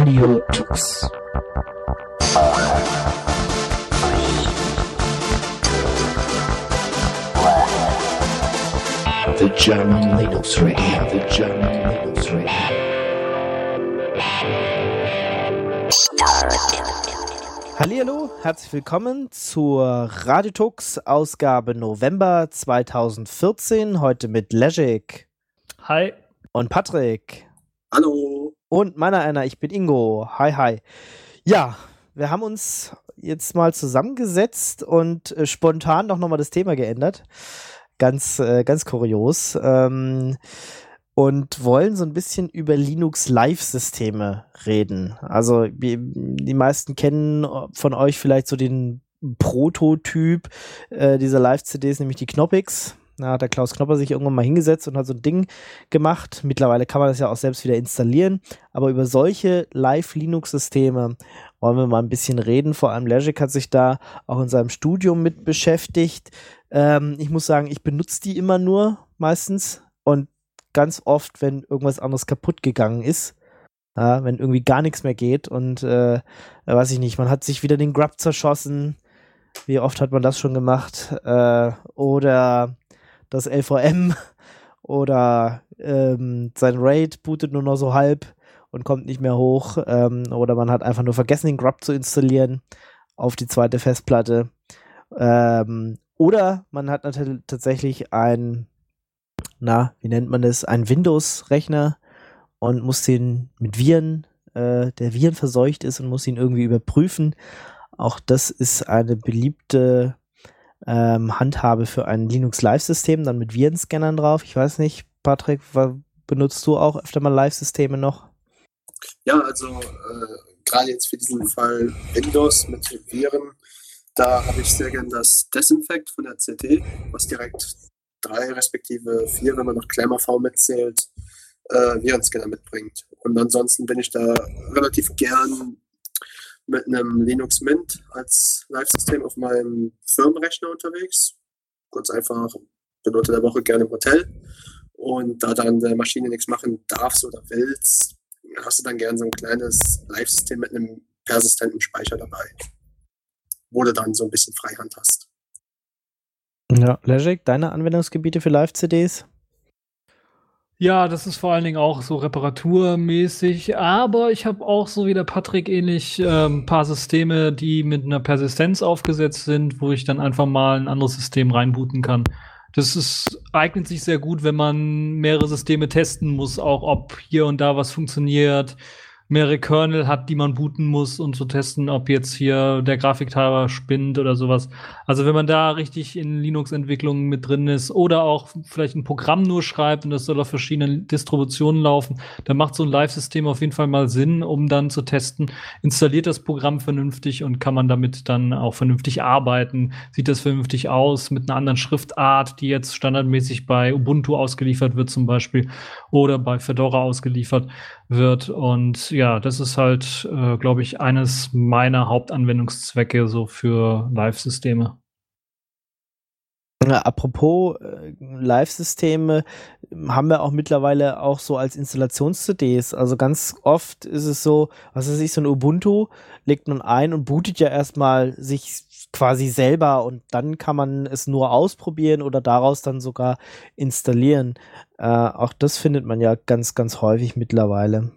Radio Tux. The German Linux Radio, the German Linux Radio. Hallihallo, herzlich willkommen zur Radiotux Ausgabe November 2014. Heute mit Legic Hi. und Patrick. Hallo. Und meiner einer, ich bin Ingo. Hi, hi. Ja, wir haben uns jetzt mal zusammengesetzt und äh, spontan doch nochmal das Thema geändert. Ganz, äh, ganz kurios. Ähm, und wollen so ein bisschen über Linux Live-Systeme reden. Also die, die meisten kennen von euch vielleicht so den Prototyp äh, dieser Live-CDs, nämlich die Knoppix. Da hat der Klaus Knopper sich irgendwann mal hingesetzt und hat so ein Ding gemacht. Mittlerweile kann man das ja auch selbst wieder installieren. Aber über solche Live-Linux-Systeme wollen wir mal ein bisschen reden. Vor allem Legic hat sich da auch in seinem Studium mit beschäftigt. Ähm, ich muss sagen, ich benutze die immer nur meistens und ganz oft, wenn irgendwas anderes kaputt gegangen ist. Ja, wenn irgendwie gar nichts mehr geht und äh, weiß ich nicht, man hat sich wieder den Grub zerschossen. Wie oft hat man das schon gemacht? Äh, oder das LVM oder ähm, sein Raid bootet nur noch so halb und kommt nicht mehr hoch. Ähm, oder man hat einfach nur vergessen, den Grub zu installieren auf die zweite Festplatte. Ähm, oder man hat natürlich tatsächlich ein, na, wie nennt man das, ein Windows-Rechner und muss den mit Viren, äh, der Viren verseucht ist und muss ihn irgendwie überprüfen. Auch das ist eine beliebte ähm, Handhabe für ein Linux Live-System, dann mit Virenscannern drauf. Ich weiß nicht, Patrick, benutzt du auch öfter mal Live-Systeme noch? Ja, also äh, gerade jetzt für diesen Fall Windows mit Viren, da habe ich sehr gern das Desinfect von der CT, was direkt drei respektive vier, wenn man noch Klammer V mitzählt, äh, Virenscanner mitbringt. Und ansonsten bin ich da relativ gern mit einem Linux Mint als Live-System auf meinem Firmenrechner unterwegs. Kurz einfach, bin unter der Woche gerne im Hotel. Und da dann der Maschine nichts machen darfst oder willst, hast du dann gern so ein kleines Live-System mit einem persistenten Speicher dabei, wo du dann so ein bisschen Freihand hast. Ja, Legic, deine Anwendungsgebiete für Live-CDs? Ja, das ist vor allen Dingen auch so reparaturmäßig, aber ich habe auch so wie der Patrick ähnlich ähm, paar Systeme, die mit einer Persistenz aufgesetzt sind, wo ich dann einfach mal ein anderes System reinbooten kann. Das ist, eignet sich sehr gut, wenn man mehrere Systeme testen muss, auch ob hier und da was funktioniert, mehrere Kernel hat, die man booten muss und zu testen, ob jetzt hier der Grafiktreiber spinnt oder sowas. Also wenn man da richtig in Linux-Entwicklungen mit drin ist oder auch vielleicht ein Programm nur schreibt und das soll auf verschiedenen Distributionen laufen, dann macht so ein Live-System auf jeden Fall mal Sinn, um dann zu testen, installiert das Programm vernünftig und kann man damit dann auch vernünftig arbeiten. Sieht das vernünftig aus mit einer anderen Schriftart, die jetzt standardmäßig bei Ubuntu ausgeliefert wird zum Beispiel oder bei Fedora ausgeliefert wird. Und ja, das ist halt, äh, glaube ich, eines meiner Hauptanwendungszwecke so für Live-Systeme. Apropos äh, Live-Systeme haben wir auch mittlerweile auch so als Installations-CDs. Also ganz oft ist es so, was weiß ich, so ein Ubuntu legt man ein und bootet ja erstmal sich quasi selber und dann kann man es nur ausprobieren oder daraus dann sogar installieren. Äh, auch das findet man ja ganz, ganz häufig mittlerweile.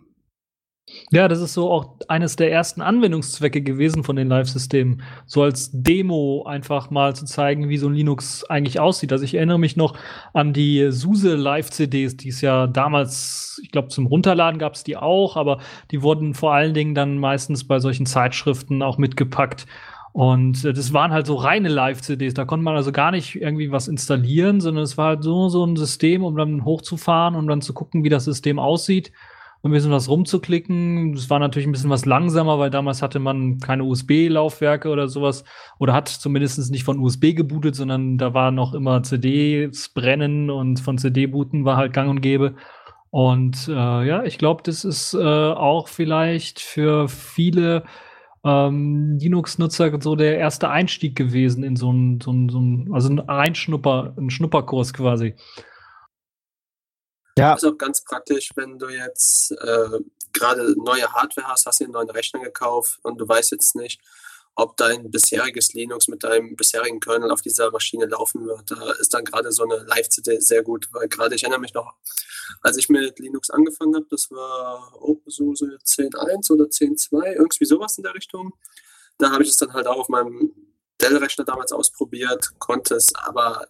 Ja, das ist so auch eines der ersten Anwendungszwecke gewesen von den Live-Systemen. So als Demo einfach mal zu zeigen, wie so ein Linux eigentlich aussieht. Also ich erinnere mich noch an die SUSE Live-CDs, die es ja damals, ich glaube, zum Runterladen gab es die auch, aber die wurden vor allen Dingen dann meistens bei solchen Zeitschriften auch mitgepackt. Und äh, das waren halt so reine Live-CDs. Da konnte man also gar nicht irgendwie was installieren, sondern es war halt so, so ein System, um dann hochzufahren, um dann zu gucken, wie das System aussieht ein bisschen was rumzuklicken. Das war natürlich ein bisschen was langsamer, weil damals hatte man keine USB-Laufwerke oder sowas oder hat zumindest nicht von USB gebootet, sondern da war noch immer CDs brennen und von CD-Booten war halt gang und gäbe. Und äh, ja, ich glaube, das ist äh, auch vielleicht für viele ähm, Linux-Nutzer so der erste Einstieg gewesen in so ein, so ein, so ein also ein Reinschnupper, ein Schnupperkurs quasi. Ja. Das ist auch ganz praktisch, wenn du jetzt äh, gerade neue Hardware hast, hast du einen neuen Rechner gekauft und du weißt jetzt nicht, ob dein bisheriges Linux mit deinem bisherigen Kernel auf dieser Maschine laufen wird. Da ist dann gerade so eine Live-CD sehr gut, weil gerade ich erinnere mich noch, als ich mit Linux angefangen habe, das war OpenSUSE 10.1 oder 10.2, irgendwie sowas in der Richtung. Da habe ich es dann halt auch auf meinem Dell-Rechner damals ausprobiert, konnte es aber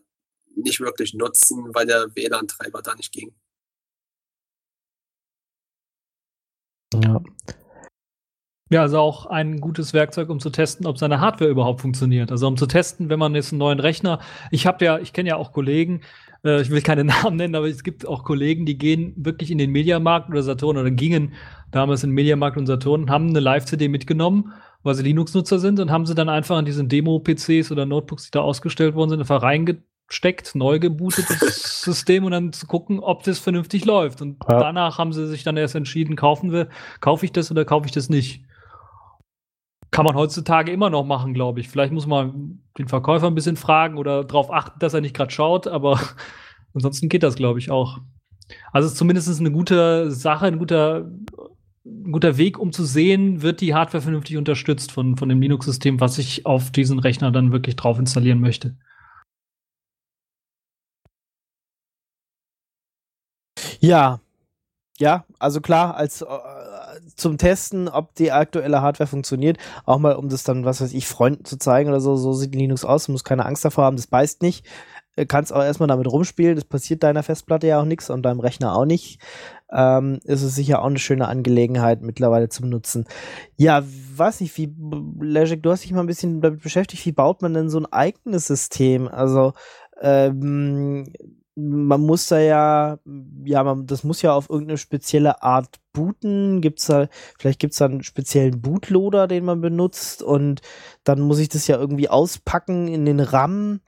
nicht wirklich nutzen, weil der WLAN-Treiber da nicht ging. Ja. Ja, also auch ein gutes Werkzeug, um zu testen, ob seine Hardware überhaupt funktioniert. Also um zu testen, wenn man jetzt einen neuen Rechner, ich habe ja, ich kenne ja auch Kollegen, äh, ich will keine Namen nennen, aber es gibt auch Kollegen, die gehen wirklich in den Mediamarkt oder Saturn oder gingen damals in den Mediamarkt und Saturn, haben eine Live-CD mitgenommen, weil sie Linux-Nutzer sind und haben sie dann einfach in diesen Demo-PCs oder Notebooks, die da ausgestellt worden sind, einfach reingetan steckt, neu gebootetes System und dann zu gucken, ob das vernünftig läuft. Und ja. danach haben sie sich dann erst entschieden, kaufen wir, kaufe ich das oder kaufe ich das nicht. Kann man heutzutage immer noch machen, glaube ich. Vielleicht muss man den Verkäufer ein bisschen fragen oder darauf achten, dass er nicht gerade schaut, aber ansonsten geht das, glaube ich, auch. Also es ist zumindest eine gute Sache, ein guter, ein guter Weg, um zu sehen, wird die Hardware vernünftig unterstützt von, von dem Linux-System, was ich auf diesen Rechner dann wirklich drauf installieren möchte. Ja, ja, also klar, als äh, zum Testen, ob die aktuelle Hardware funktioniert, auch mal um das dann, was weiß ich, Freunden zu zeigen oder so, so sieht Linux aus, du musst keine Angst davor haben, das beißt nicht. Äh, kannst auch erstmal damit rumspielen, das passiert deiner Festplatte ja auch nichts und deinem Rechner auch nicht. Ähm, ist es sicher auch eine schöne Angelegenheit mittlerweile zum Nutzen. Ja, weiß nicht, wie, Legic, du hast dich mal ein bisschen damit beschäftigt, wie baut man denn so ein eigenes System? Also, ähm, man muss da ja, ja, man, das muss ja auf irgendeine spezielle Art booten. Gibt's da, vielleicht gibt's da einen speziellen Bootloader, den man benutzt und dann muss ich das ja irgendwie auspacken in den RAM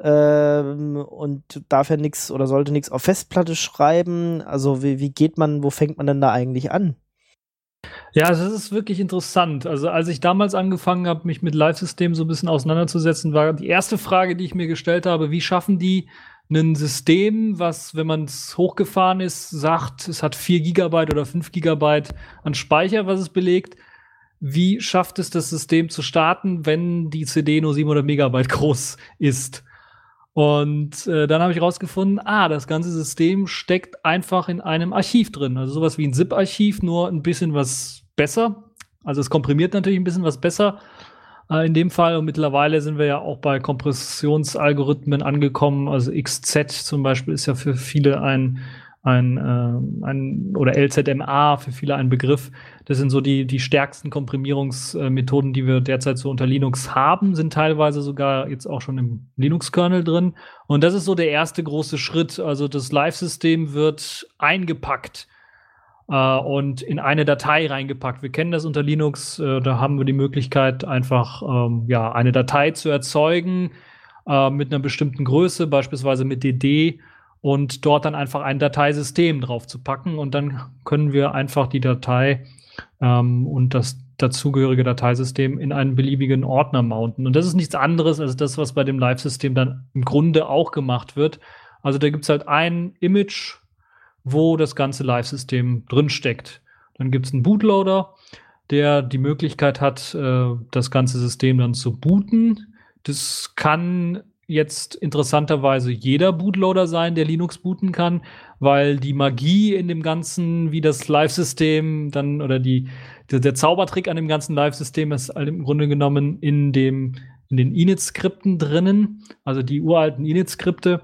ähm, und darf ja nichts oder sollte nichts auf Festplatte schreiben. Also wie, wie geht man, wo fängt man denn da eigentlich an? Ja, das ist wirklich interessant. Also als ich damals angefangen habe, mich mit Live-Systemen so ein bisschen auseinanderzusetzen, war die erste Frage, die ich mir gestellt habe, wie schaffen die ein System, was, wenn man es hochgefahren ist, sagt, es hat 4 Gigabyte oder 5 Gigabyte an Speicher, was es belegt. Wie schafft es das System zu starten, wenn die CD nur 700 Megabyte groß ist? Und äh, dann habe ich rausgefunden, ah, das ganze System steckt einfach in einem Archiv drin. Also sowas wie ein ZIP-Archiv, nur ein bisschen was besser. Also es komprimiert natürlich ein bisschen was besser äh, in dem Fall. Und mittlerweile sind wir ja auch bei Kompressionsalgorithmen angekommen. Also XZ zum Beispiel ist ja für viele ein, ein, äh, ein oder LZMA für viele ein Begriff. Das sind so die, die stärksten Komprimierungsmethoden, die wir derzeit so unter Linux haben, sind teilweise sogar jetzt auch schon im Linux-Kernel drin. Und das ist so der erste große Schritt. Also das Live-System wird eingepackt äh, und in eine Datei reingepackt. Wir kennen das unter Linux, äh, da haben wir die Möglichkeit, einfach ähm, ja, eine Datei zu erzeugen äh, mit einer bestimmten Größe, beispielsweise mit DD und dort dann einfach ein Dateisystem drauf zu packen und dann können wir einfach die Datei ähm, und das dazugehörige Dateisystem in einen beliebigen Ordner mounten. Und das ist nichts anderes als das, was bei dem Live-System dann im Grunde auch gemacht wird. Also da gibt es halt ein Image wo das ganze Live-System drinsteckt. Dann gibt es einen Bootloader, der die Möglichkeit hat, äh, das ganze System dann zu booten. Das kann jetzt interessanterweise jeder Bootloader sein, der Linux booten kann, weil die Magie in dem ganzen, wie das Live-System dann oder die, der, der, Zaubertrick an dem ganzen Live-System ist im Grunde genommen in dem in den Init-Skripten drinnen, also die uralten Init-Skripte,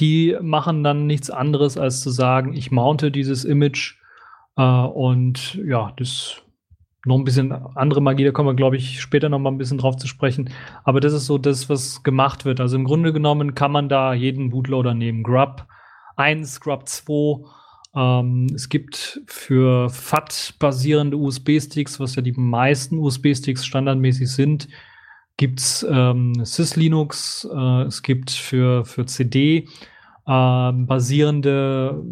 die machen dann nichts anderes, als zu sagen, ich mounte dieses Image äh, und ja, das noch ein bisschen andere Magie, da kommen wir, glaube ich, später noch mal ein bisschen drauf zu sprechen. Aber das ist so das, was gemacht wird. Also im Grunde genommen kann man da jeden Bootloader nehmen. Grub 1, Grub 2. Ähm, es gibt für FAT-basierende USB-Sticks, was ja die meisten USB-Sticks standardmäßig sind, gibt es ähm, Syslinux, äh, es gibt für, für CD äh, basierende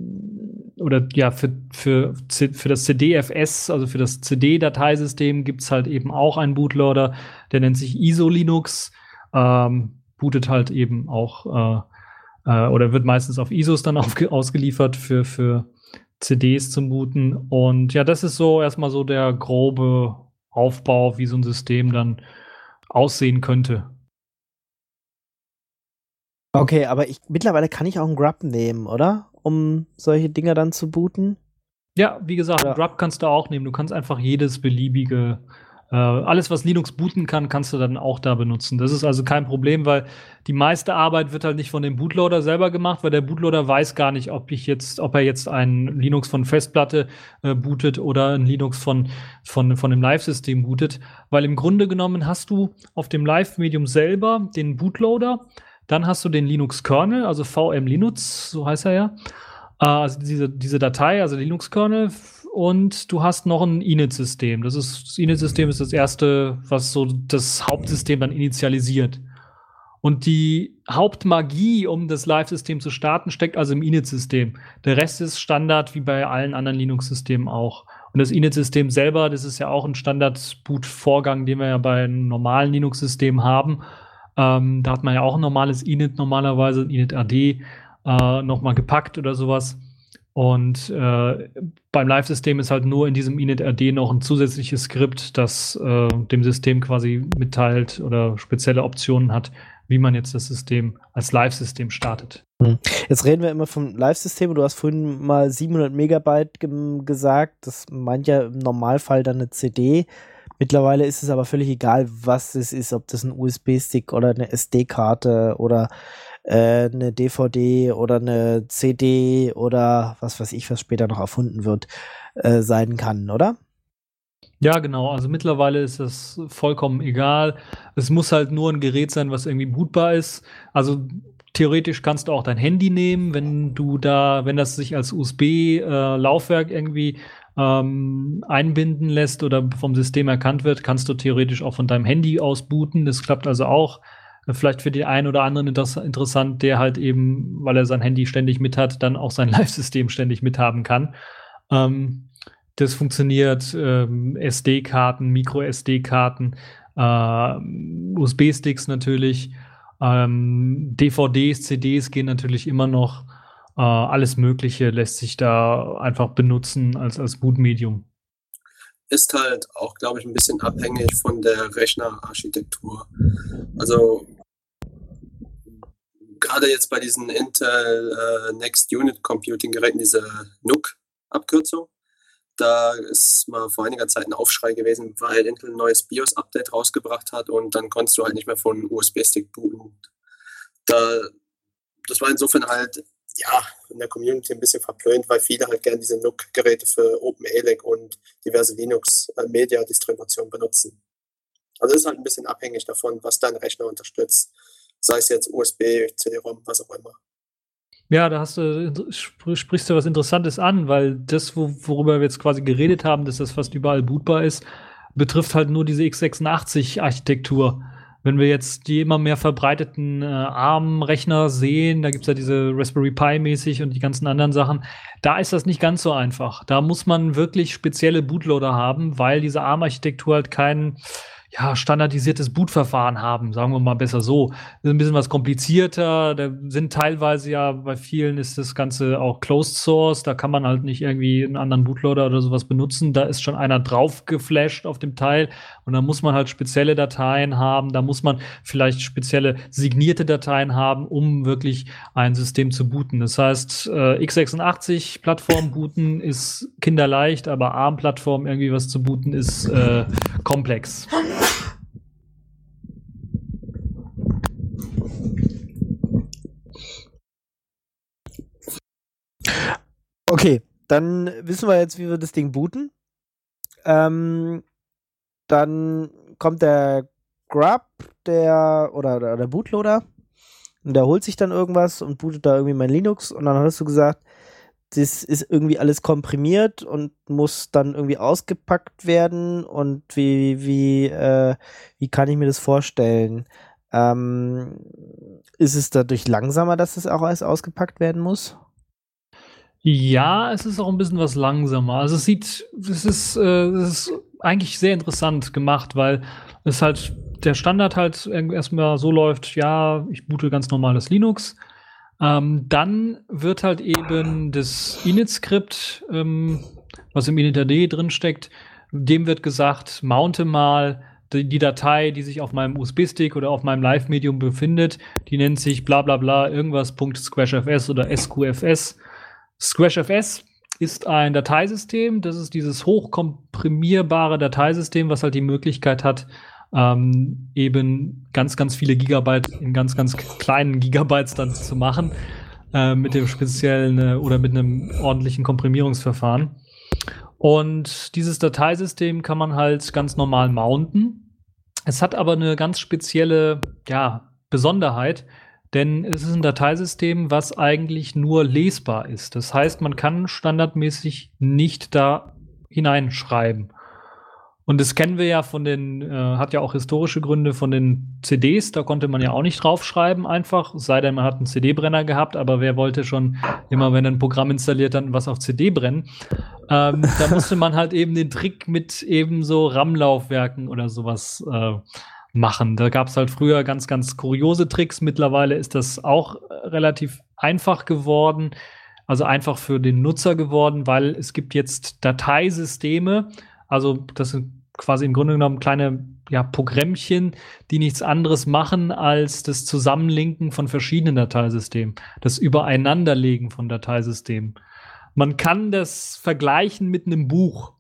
oder ja, für, für, für das CDFS, also für das CD-Dateisystem, gibt es halt eben auch einen Bootloader, der nennt sich ISO Linux, ähm, bootet halt eben auch äh, oder wird meistens auf ISOs dann ausgeliefert für, für CDs zum Booten. Und ja, das ist so erstmal so der grobe Aufbau, wie so ein System dann aussehen könnte. Okay, aber ich, mittlerweile kann ich auch einen Grub nehmen, oder? Um solche Dinger dann zu booten. Ja, wie gesagt, ja. Grub kannst du auch nehmen. Du kannst einfach jedes beliebige alles, was Linux booten kann, kannst du dann auch da benutzen. Das ist also kein Problem, weil die meiste Arbeit wird halt nicht von dem Bootloader selber gemacht, weil der Bootloader weiß gar nicht, ob ich jetzt, ob er jetzt ein Linux von Festplatte äh, bootet oder ein Linux von, von, von einem Live-System bootet. Weil im Grunde genommen hast du auf dem Live-Medium selber den Bootloader, dann hast du den Linux-Kernel, also VM Linux, so heißt er ja. Äh, also diese, diese Datei, also Linux-Kernel und du hast noch ein Init-System. Das ist das Init-System ist das erste, was so das Hauptsystem dann initialisiert. Und die Hauptmagie, um das Live-System zu starten, steckt also im Init-System. Der Rest ist Standard wie bei allen anderen Linux-Systemen auch. Und das Init-System selber, das ist ja auch ein Standard-Boot-Vorgang, den wir ja bei einem normalen Linux-System haben. Ähm, da hat man ja auch ein normales Init normalerweise, Init-AD, äh, nochmal gepackt oder sowas. Und äh, beim Live-System ist halt nur in diesem init-rd noch ein zusätzliches Skript, das äh, dem System quasi mitteilt oder spezielle Optionen hat, wie man jetzt das System als Live-System startet. Hm. Jetzt reden wir immer vom Live-System du hast vorhin mal 700 Megabyte gesagt. Das meint ja im Normalfall dann eine CD. Mittlerweile ist es aber völlig egal, was es ist, ob das ein USB-Stick oder eine SD-Karte oder äh, eine DVD oder eine CD oder was weiß ich, was später noch erfunden wird, äh, sein kann, oder? Ja, genau. Also mittlerweile ist das vollkommen egal. Es muss halt nur ein Gerät sein, was irgendwie bootbar ist. Also theoretisch kannst du auch dein Handy nehmen, wenn du da, wenn das sich als USB-Laufwerk äh, irgendwie ähm, einbinden lässt oder vom System erkannt wird, kannst du theoretisch auch von deinem Handy aus booten. Das klappt also auch vielleicht für den einen oder anderen interessant, der halt eben, weil er sein Handy ständig mit hat, dann auch sein Live-System ständig mithaben kann. Ähm, das funktioniert ähm, SD-Karten, Micro-SD-Karten, äh, USB-Sticks natürlich, ähm, DVDs, CDs gehen natürlich immer noch. Äh, alles Mögliche lässt sich da einfach benutzen als, als Bootmedium ist halt auch, glaube ich, ein bisschen abhängig von der Rechnerarchitektur. Also gerade jetzt bei diesen Intel äh, Next Unit Computing Geräten, diese NUC-Abkürzung, da ist mal vor einiger Zeit ein Aufschrei gewesen, weil Intel ein neues BIOS-Update rausgebracht hat und dann konntest du halt nicht mehr von USB-Stick booten. Da, das war insofern halt ja, in der Community ein bisschen verpönt, weil viele halt gerne diese NUC-Geräte für OpenELEC und diverse Linux-Media-Distributionen benutzen. Also ist halt ein bisschen abhängig davon, was dein Rechner unterstützt. Sei es jetzt USB, CD-ROM, was auch immer. Ja, da hast du, sprichst du was Interessantes an, weil das, worüber wir jetzt quasi geredet haben, dass das fast überall bootbar ist, betrifft halt nur diese x86-Architektur wenn wir jetzt die immer mehr verbreiteten äh, ARM-Rechner sehen, da gibt es ja diese Raspberry Pi mäßig und die ganzen anderen Sachen, da ist das nicht ganz so einfach. Da muss man wirklich spezielle Bootloader haben, weil diese ARM-Architektur halt keinen ja, standardisiertes Bootverfahren haben, sagen wir mal besser so. Das ist ein bisschen was komplizierter. Da sind teilweise ja, bei vielen ist das Ganze auch Closed Source. Da kann man halt nicht irgendwie einen anderen Bootloader oder sowas benutzen. Da ist schon einer drauf geflasht auf dem Teil. Und da muss man halt spezielle Dateien haben. Da muss man vielleicht spezielle signierte Dateien haben, um wirklich ein System zu booten. Das heißt, äh, x86-Plattform booten ist kinderleicht, aber ARM-Plattform irgendwie was zu booten ist äh, komplex. Okay, dann wissen wir jetzt, wie wir das Ding booten. Ähm, dann kommt der Grub, der oder, oder der Bootloader und der holt sich dann irgendwas und bootet da irgendwie mein Linux und dann hast du gesagt, das ist irgendwie alles komprimiert und muss dann irgendwie ausgepackt werden und wie wie äh, wie kann ich mir das vorstellen? Ähm, ist es dadurch langsamer, dass es auch alles ausgepackt werden muss? Ja, es ist auch ein bisschen was langsamer. Also es sieht, es ist, äh, es ist eigentlich sehr interessant gemacht, weil es halt der Standard halt erstmal so läuft, ja, ich boote ganz normales Linux. Ähm, dann wird halt eben das Init-Skript, ähm, was im init.d drin steckt, dem wird gesagt, mounte mal die, die Datei, die sich auf meinem USB-Stick oder auf meinem Live-Medium befindet, die nennt sich bla bla bla irgendwas .squashfs oder sqfs. Squashfs ist ein Dateisystem, das ist dieses hochkomprimierbare Dateisystem, was halt die Möglichkeit hat, ähm, eben ganz, ganz viele Gigabyte in ganz, ganz kleinen Gigabytes dann zu machen, äh, mit dem speziellen äh, oder mit einem ordentlichen Komprimierungsverfahren. Und dieses Dateisystem kann man halt ganz normal mounten. Es hat aber eine ganz spezielle ja, Besonderheit, denn es ist ein Dateisystem, was eigentlich nur lesbar ist. Das heißt, man kann standardmäßig nicht da hineinschreiben. Und das kennen wir ja von den, äh, hat ja auch historische Gründe von den CDs, da konnte man ja auch nicht draufschreiben einfach, sei denn man hat einen CD-Brenner gehabt, aber wer wollte schon immer, wenn ein Programm installiert, dann was auf CD brennen. Ähm, da musste man halt eben den Trick mit eben so RAM-Laufwerken oder sowas äh, machen. Da gab es halt früher ganz, ganz kuriose Tricks. Mittlerweile ist das auch äh, relativ einfach geworden, also einfach für den Nutzer geworden, weil es gibt jetzt Dateisysteme, also das sind quasi im Grunde genommen kleine ja, Programmchen, die nichts anderes machen als das Zusammenlinken von verschiedenen Dateisystemen, das Übereinanderlegen von Dateisystemen. Man kann das vergleichen mit einem Buch.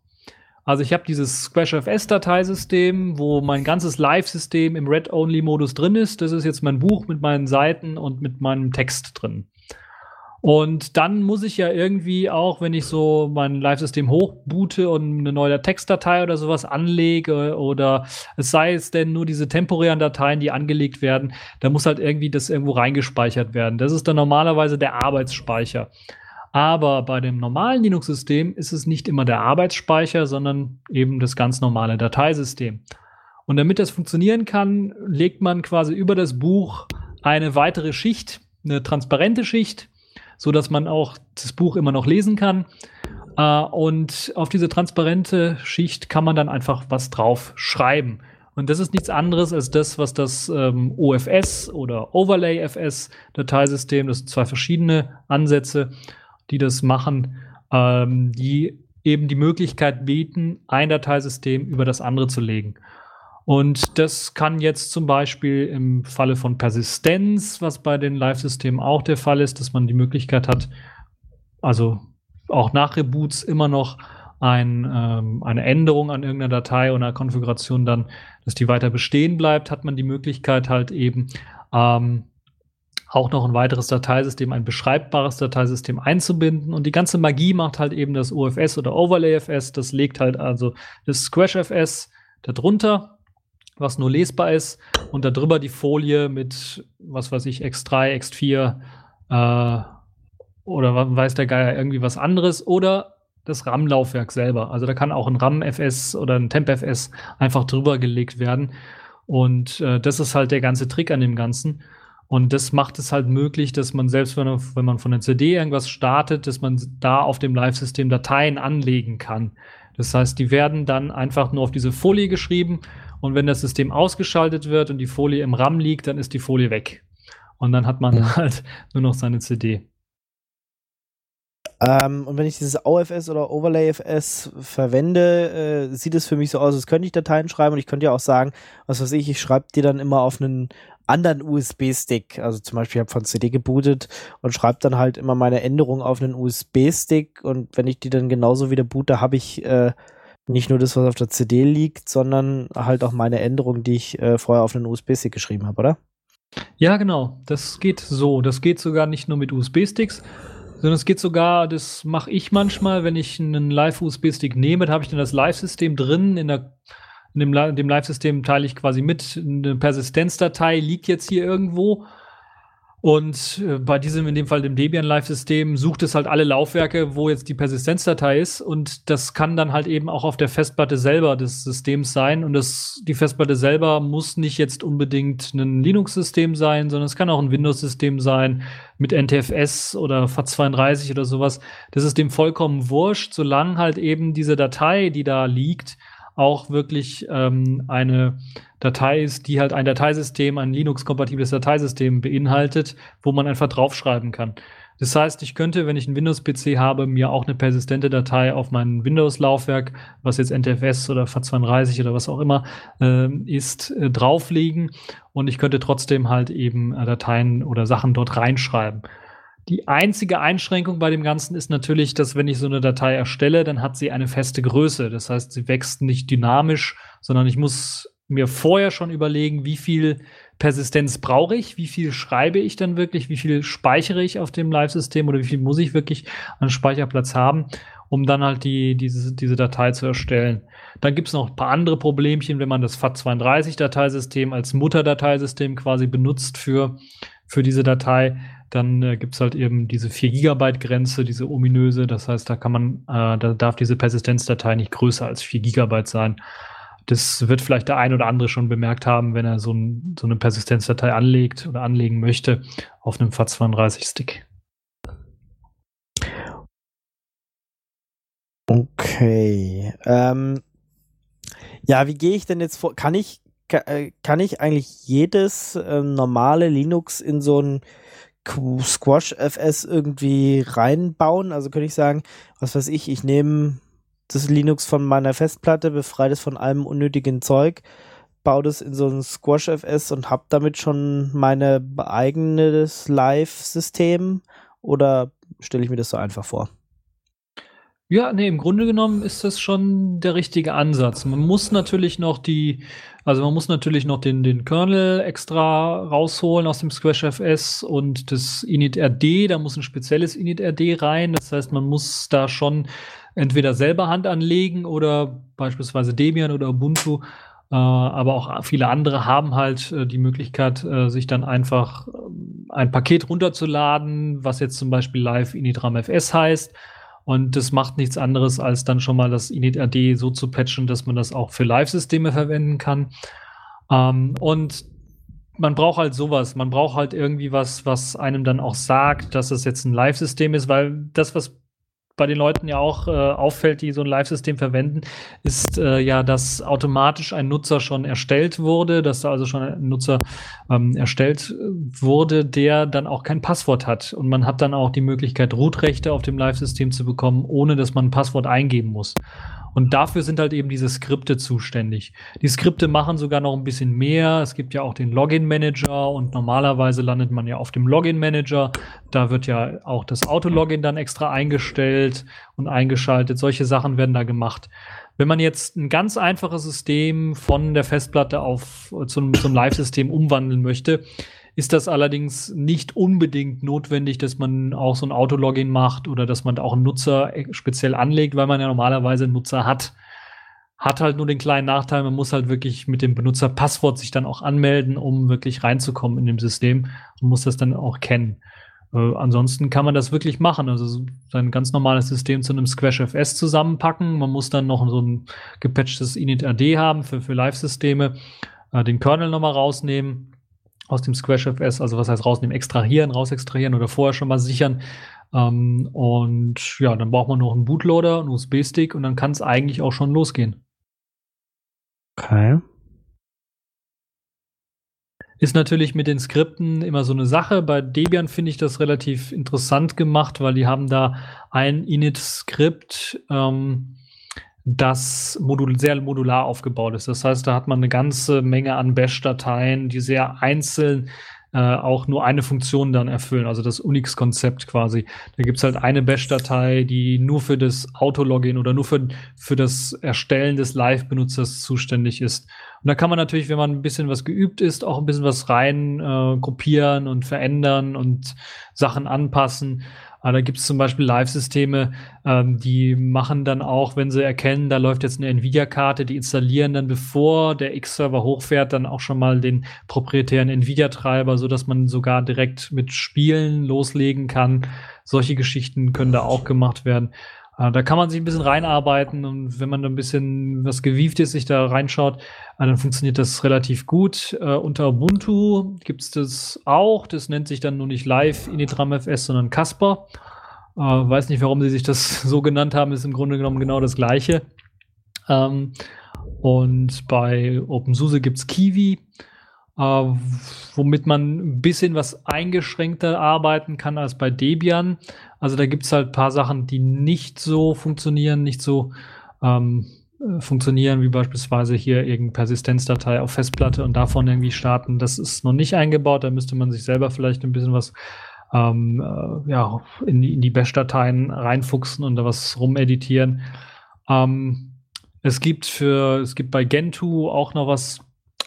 Also ich habe dieses SquashFS-Dateisystem, wo mein ganzes Live-System im Read-Only-Modus drin ist. Das ist jetzt mein Buch mit meinen Seiten und mit meinem Text drin. Und dann muss ich ja irgendwie auch, wenn ich so mein Live-System hochboote und eine neue Textdatei oder sowas anlege oder es sei es denn nur diese temporären Dateien, die angelegt werden, da muss halt irgendwie das irgendwo reingespeichert werden. Das ist dann normalerweise der Arbeitsspeicher. Aber bei dem normalen Linux-System ist es nicht immer der Arbeitsspeicher, sondern eben das ganz normale Dateisystem. Und damit das funktionieren kann, legt man quasi über das Buch eine weitere Schicht, eine transparente Schicht, so dass man auch das Buch immer noch lesen kann. Äh, und auf diese transparente Schicht kann man dann einfach was drauf schreiben. Und das ist nichts anderes als das, was das ähm, OFS oder Overlay-FS Dateisystem, das sind zwei verschiedene Ansätze, die das machen, ähm, die eben die Möglichkeit bieten, ein Dateisystem über das andere zu legen. Und das kann jetzt zum Beispiel im Falle von Persistenz, was bei den Live-Systemen auch der Fall ist, dass man die Möglichkeit hat, also auch nach Reboots immer noch ein, ähm, eine Änderung an irgendeiner Datei oder Konfiguration dann, dass die weiter bestehen bleibt, hat man die Möglichkeit halt eben ähm, auch noch ein weiteres Dateisystem, ein beschreibbares Dateisystem einzubinden. Und die ganze Magie macht halt eben das OFS oder OverlayFS. Das legt halt also das SquashFS darunter was nur lesbar ist und darüber die Folie mit, was weiß ich, X3, X4 äh, oder weiß der Geier irgendwie was anderes oder das RAM-Laufwerk selber. Also da kann auch ein RAM-FS oder ein Temp-FS einfach drüber gelegt werden. Und äh, das ist halt der ganze Trick an dem Ganzen. Und das macht es halt möglich, dass man selbst, wenn, wenn man von der CD irgendwas startet, dass man da auf dem Live-System Dateien anlegen kann. Das heißt, die werden dann einfach nur auf diese Folie geschrieben und wenn das System ausgeschaltet wird und die Folie im RAM liegt, dann ist die Folie weg. Und dann hat man ja. halt nur noch seine CD. Ähm, und wenn ich dieses OFS oder OverlayFS verwende, äh, sieht es für mich so aus, als könnte ich Dateien schreiben und ich könnte ja auch sagen, was weiß ich, ich schreibe die dann immer auf einen anderen USB-Stick. Also zum Beispiel, ich habe von CD gebootet und schreibe dann halt immer meine Änderungen auf einen USB-Stick und wenn ich die dann genauso wieder boote, habe ich äh, nicht nur das, was auf der CD liegt, sondern halt auch meine Änderungen, die ich äh, vorher auf einen USB-Stick geschrieben habe, oder? Ja, genau. Das geht so. Das geht sogar nicht nur mit USB-Sticks, sondern es geht sogar, das mache ich manchmal, wenn ich einen Live-USB-Stick nehme, da habe ich dann das Live-System drin. In, der, in dem, dem Live-System teile ich quasi mit. Eine Persistenzdatei liegt jetzt hier irgendwo und äh, bei diesem, in dem Fall dem Debian Live-System, sucht es halt alle Laufwerke, wo jetzt die Persistenzdatei ist. Und das kann dann halt eben auch auf der Festplatte selber des Systems sein. Und das, die Festplatte selber muss nicht jetzt unbedingt ein Linux-System sein, sondern es kann auch ein Windows-System sein mit NTFS oder FAT32 oder sowas. Das ist dem vollkommen wurscht, solange halt eben diese Datei, die da liegt, auch wirklich ähm, eine Datei ist, die halt ein Dateisystem, ein Linux-kompatibles Dateisystem beinhaltet, wo man einfach draufschreiben kann. Das heißt, ich könnte, wenn ich einen Windows-PC habe, mir auch eine persistente Datei auf mein Windows-Laufwerk, was jetzt NTFS oder FAT32 oder was auch immer äh, ist, äh, drauflegen und ich könnte trotzdem halt eben äh, Dateien oder Sachen dort reinschreiben. Die einzige Einschränkung bei dem Ganzen ist natürlich, dass wenn ich so eine Datei erstelle, dann hat sie eine feste Größe. Das heißt, sie wächst nicht dynamisch, sondern ich muss mir vorher schon überlegen, wie viel Persistenz brauche ich, wie viel schreibe ich dann wirklich, wie viel speichere ich auf dem Live-System oder wie viel muss ich wirklich an Speicherplatz haben, um dann halt die, diese, diese Datei zu erstellen. Dann gibt es noch ein paar andere Problemchen, wenn man das FAT32-Dateisystem als Mutterdateisystem quasi benutzt für, für diese Datei dann äh, gibt es halt eben diese 4 Gigabyte Grenze, diese ominöse. Das heißt, da kann man, äh, da darf diese Persistenzdatei nicht größer als 4 Gigabyte sein. Das wird vielleicht der ein oder andere schon bemerkt haben, wenn er so, ein, so eine Persistenzdatei anlegt oder anlegen möchte auf einem FAT32-Stick. Okay. Ähm, ja, wie gehe ich denn jetzt vor? Kann ich, äh, kann ich eigentlich jedes äh, normale Linux in so ein Squash FS irgendwie reinbauen. Also könnte ich sagen, was weiß ich, ich nehme das Linux von meiner Festplatte, befreie das von allem unnötigen Zeug, baue das in so ein Squash FS und habe damit schon meine eigenes Live-System oder stelle ich mir das so einfach vor? Ja, nee, im Grunde genommen ist das schon der richtige Ansatz. Man muss natürlich noch die, also man muss natürlich noch den, den Kernel extra rausholen aus dem Squash FS und das initRD, da muss ein spezielles initRD rein. Das heißt, man muss da schon entweder selber Hand anlegen oder beispielsweise Debian oder Ubuntu. Äh, aber auch viele andere haben halt äh, die Möglichkeit, äh, sich dann einfach ähm, ein Paket runterzuladen, was jetzt zum Beispiel live initram FS heißt und das macht nichts anderes, als dann schon mal das initRD so zu patchen, dass man das auch für Live-Systeme verwenden kann. Ähm, und man braucht halt sowas. Man braucht halt irgendwie was, was einem dann auch sagt, dass es jetzt ein Live-System ist, weil das, was bei den Leuten ja auch äh, auffällt, die so ein Live-System verwenden, ist äh, ja, dass automatisch ein Nutzer schon erstellt wurde, dass da also schon ein Nutzer ähm, erstellt äh, wurde, der dann auch kein Passwort hat. Und man hat dann auch die Möglichkeit, Root-Rechte auf dem Live-System zu bekommen, ohne dass man ein Passwort eingeben muss. Und dafür sind halt eben diese Skripte zuständig. Die Skripte machen sogar noch ein bisschen mehr. Es gibt ja auch den Login-Manager und normalerweise landet man ja auf dem Login-Manager. Da wird ja auch das Autologin dann extra eingestellt und eingeschaltet. Solche Sachen werden da gemacht. Wenn man jetzt ein ganz einfaches System von der Festplatte auf zum, zum Live-System umwandeln möchte, ist das allerdings nicht unbedingt notwendig, dass man auch so ein Autologin macht oder dass man auch einen Nutzer e, speziell anlegt, weil man ja normalerweise einen Nutzer hat. Hat halt nur den kleinen Nachteil, man muss halt wirklich mit dem Benutzerpasswort sich dann auch anmelden, um wirklich reinzukommen in dem System und muss das dann auch kennen. Äh, ansonsten kann man das wirklich machen. Also sein ganz normales System zu einem Squash FS zusammenpacken. Man muss dann noch so ein gepatchtes initRD haben für, für Live-Systeme, äh, den Kernel nochmal rausnehmen aus dem Squash FS, also was heißt rausnehmen, extrahieren, rausextrahieren oder vorher schon mal sichern. Ähm, und ja, dann braucht man noch einen Bootloader, einen USB-Stick und dann kann es eigentlich auch schon losgehen. Okay. Ist natürlich mit den Skripten immer so eine Sache. Bei Debian finde ich das relativ interessant gemacht, weil die haben da ein Init-Skript, ähm, das modul sehr modular aufgebaut ist. Das heißt, da hat man eine ganze Menge an Bash-Dateien, die sehr einzeln äh, auch nur eine Funktion dann erfüllen, also das Unix-Konzept quasi. Da gibt's halt eine Bash-Datei, die nur für das Autologin oder nur für, für das Erstellen des Live-Benutzers zuständig ist. Und da kann man natürlich, wenn man ein bisschen was geübt ist, auch ein bisschen was rein äh, kopieren und verändern und Sachen anpassen. Aber da gibt es zum Beispiel Live-Systeme, ähm, die machen dann auch, wenn sie erkennen, da läuft jetzt eine Nvidia-Karte, die installieren dann, bevor der X-Server hochfährt, dann auch schon mal den proprietären Nvidia-Treiber, so dass man sogar direkt mit Spielen loslegen kann. Solche Geschichten können da auch gemacht werden. Äh, da kann man sich ein bisschen reinarbeiten und wenn man da ein bisschen was gewieft ist, sich da reinschaut, äh, dann funktioniert das relativ gut. Äh, unter Ubuntu gibt es das auch. Das nennt sich dann nur nicht Live Initram FS, sondern Casper. Äh, weiß nicht, warum sie sich das so genannt haben, ist im Grunde genommen genau das gleiche. Ähm, Und bei OpenSUSE gibt es Kiwi, äh, womit man ein bisschen was eingeschränkter arbeiten kann als bei Debian. Also da gibt es halt ein paar Sachen, die nicht so funktionieren, nicht so ähm, äh, funktionieren, wie beispielsweise hier irgendeine Persistenzdatei auf Festplatte und davon irgendwie starten. Das ist noch nicht eingebaut, da müsste man sich selber vielleicht ein bisschen was ähm, äh, ja, in, die, die Bash-Dateien reinfuchsen und da was rumeditieren. Ähm, es gibt für, es gibt bei Gentoo auch noch was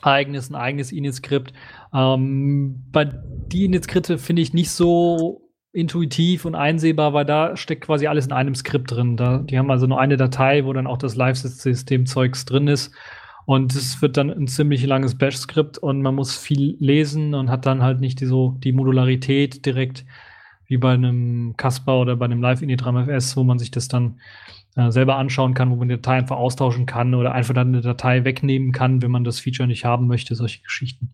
eigenes, ein eigenes Init-Skript. Ähm, bei die Init-Skripte finde ich nicht so intuitiv und einsehbar, weil da steckt quasi alles in einem Skript drin. Da, die haben also nur eine Datei, wo dann auch das Live-System-Zeugs drin ist. Und es wird dann ein ziemlich langes Bash-Skript und man muss viel lesen und hat dann halt nicht die, so die Modularität direkt wie bei einem Casper oder bei einem Live-Init-RAM-FS, wo man sich das dann äh, selber anschauen kann, wo man die Datei einfach austauschen kann oder einfach dann eine Datei wegnehmen kann, wenn man das Feature nicht haben möchte, solche Geschichten.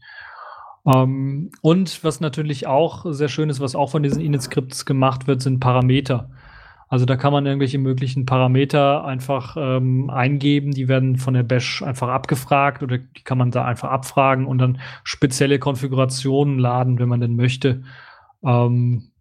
Ähm, und was natürlich auch sehr schön ist, was auch von diesen Init-Scripts gemacht wird, sind Parameter. Also da kann man irgendwelche möglichen Parameter einfach ähm, eingeben, die werden von der Bash einfach abgefragt oder die kann man da einfach abfragen und dann spezielle Konfigurationen laden, wenn man denn möchte. Ähm,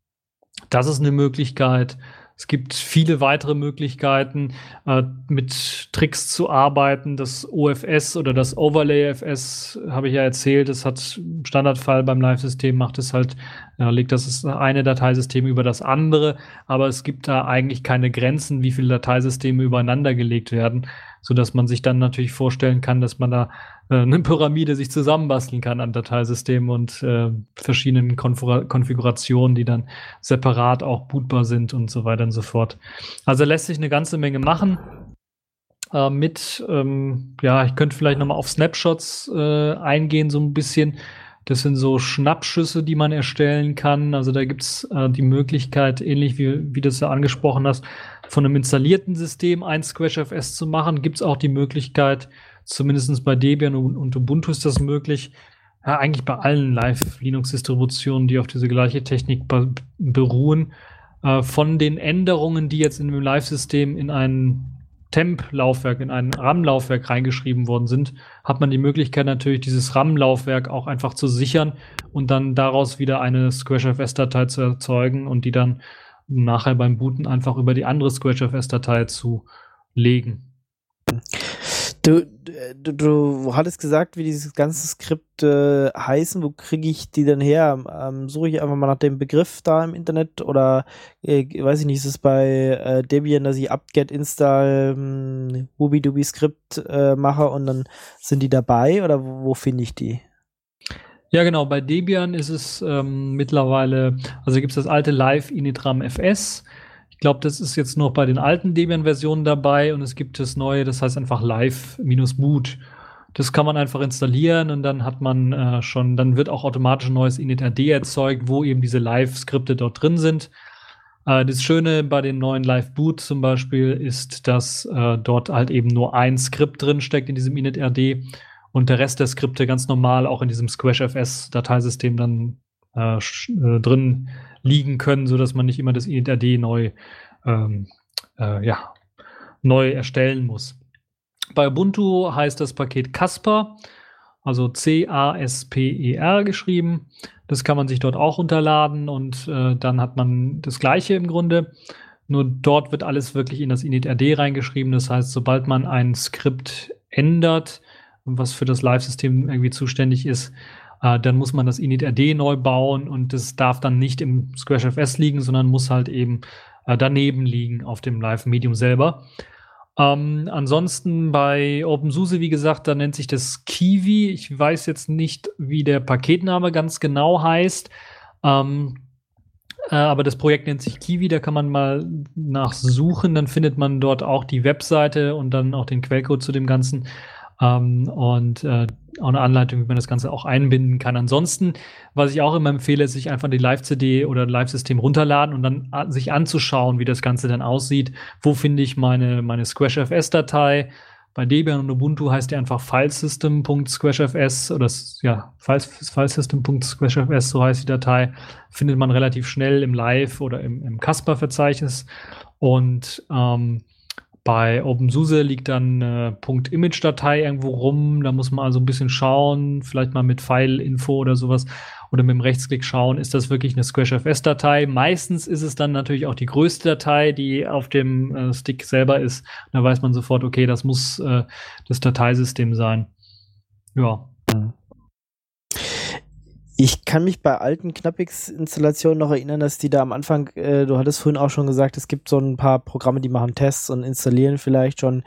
das ist eine Möglichkeit. Es gibt viele weitere Möglichkeiten, äh, mit Tricks zu arbeiten. Das OFS oder das Overlay-FS habe ich ja erzählt. Das hat Standardfall beim Live-System, macht es halt, äh, legt das eine Dateisystem über das andere. Aber es gibt da eigentlich keine Grenzen, wie viele Dateisysteme übereinander gelegt werden, sodass man sich dann natürlich vorstellen kann, dass man da äh, eine Pyramide sich zusammenbasteln kann an Dateisystemen und äh, verschiedenen Konfigura Konfigurationen, die dann separat auch bootbar sind und so weiter und so fort. Also lässt sich eine ganze Menge machen. Äh, mit, ähm, ja, ich könnte vielleicht nochmal auf Snapshots äh, eingehen, so ein bisschen. Das sind so Schnappschüsse, die man erstellen kann. Also da gibt es äh, die Möglichkeit, ähnlich wie, wie du es ja angesprochen hast, von einem installierten System ein SquashFS zu machen. Gibt es auch die Möglichkeit, Zumindest bei Debian und, und Ubuntu ist das möglich. Ja, eigentlich bei allen Live-Linux-Distributionen, die auf diese gleiche Technik beruhen. Äh, von den Änderungen, die jetzt in dem Live-System in ein Temp-Laufwerk, in ein RAM-Laufwerk reingeschrieben worden sind, hat man die Möglichkeit natürlich, dieses RAM-Laufwerk auch einfach zu sichern und dann daraus wieder eine SquashFS-Datei zu erzeugen und die dann nachher beim Booten einfach über die andere SquashFS-Datei zu legen. Du, du, du hattest gesagt, wie dieses ganze Skript äh, heißen. Wo kriege ich die denn her? Ähm, Suche ich einfach mal nach dem Begriff da im Internet oder äh, weiß ich nicht, ist es bei äh, Debian, dass ich apt-get install ähm, Ruby Skript äh, mache und dann sind die dabei oder wo, wo finde ich die? Ja, genau. Bei Debian ist es ähm, mittlerweile, also gibt es das alte Live Initram FS. Ich glaube, das ist jetzt noch bei den alten Debian-Versionen dabei und es gibt das neue, das heißt einfach live-boot. Das kann man einfach installieren und dann hat man äh, schon, dann wird auch automatisch ein neues initRD erzeugt, wo eben diese Live-Skripte dort drin sind. Äh, das Schöne bei den neuen Live-Boot zum Beispiel ist, dass äh, dort halt eben nur ein Skript drin steckt in diesem initRD und der Rest der Skripte ganz normal auch in diesem SquashFS-Dateisystem dann äh, äh, drin liegen können, sodass man nicht immer das initRD neu, ähm, äh, ja, neu erstellen muss. Bei Ubuntu heißt das Paket Casper, also C-A-S-P-E-R geschrieben. Das kann man sich dort auch runterladen und äh, dann hat man das gleiche im Grunde. Nur dort wird alles wirklich in das initRD reingeschrieben. Das heißt, sobald man ein Skript ändert, was für das Live-System irgendwie zuständig ist, äh, dann muss man das initRD neu bauen und das darf dann nicht im SquashFS liegen, sondern muss halt eben äh, daneben liegen auf dem Live-Medium selber. Ähm, ansonsten bei OpenSUSE, wie gesagt, da nennt sich das Kiwi. Ich weiß jetzt nicht, wie der Paketname ganz genau heißt. Ähm, äh, aber das Projekt nennt sich Kiwi, da kann man mal nachsuchen, dann findet man dort auch die Webseite und dann auch den Quellcode zu dem Ganzen. Ähm, und äh, auch eine Anleitung, wie man das Ganze auch einbinden kann. Ansonsten, was ich auch immer empfehle, ist sich einfach die Live-CD oder Live-System runterladen und dann sich anzuschauen, wie das Ganze dann aussieht. Wo finde ich meine, meine SquashFS-Datei? Bei Debian und Ubuntu heißt die einfach filesystem.squashfs oder ja, filesystem.squashfs, so heißt die Datei. Findet man relativ schnell im Live oder im, im Casper-Verzeichnis. Und ähm, bei OpenSUSE liegt dann äh, .image-Datei irgendwo rum. Da muss man also ein bisschen schauen, vielleicht mal mit File-Info oder sowas oder mit dem Rechtsklick schauen, ist das wirklich eine SquashFS-Datei. Meistens ist es dann natürlich auch die größte Datei, die auf dem äh, Stick selber ist. Da weiß man sofort, okay, das muss äh, das Dateisystem sein. Ja. Ich kann mich bei alten Knappix-Installationen noch erinnern, dass die da am Anfang, äh, du hattest vorhin auch schon gesagt, es gibt so ein paar Programme, die machen Tests und installieren vielleicht schon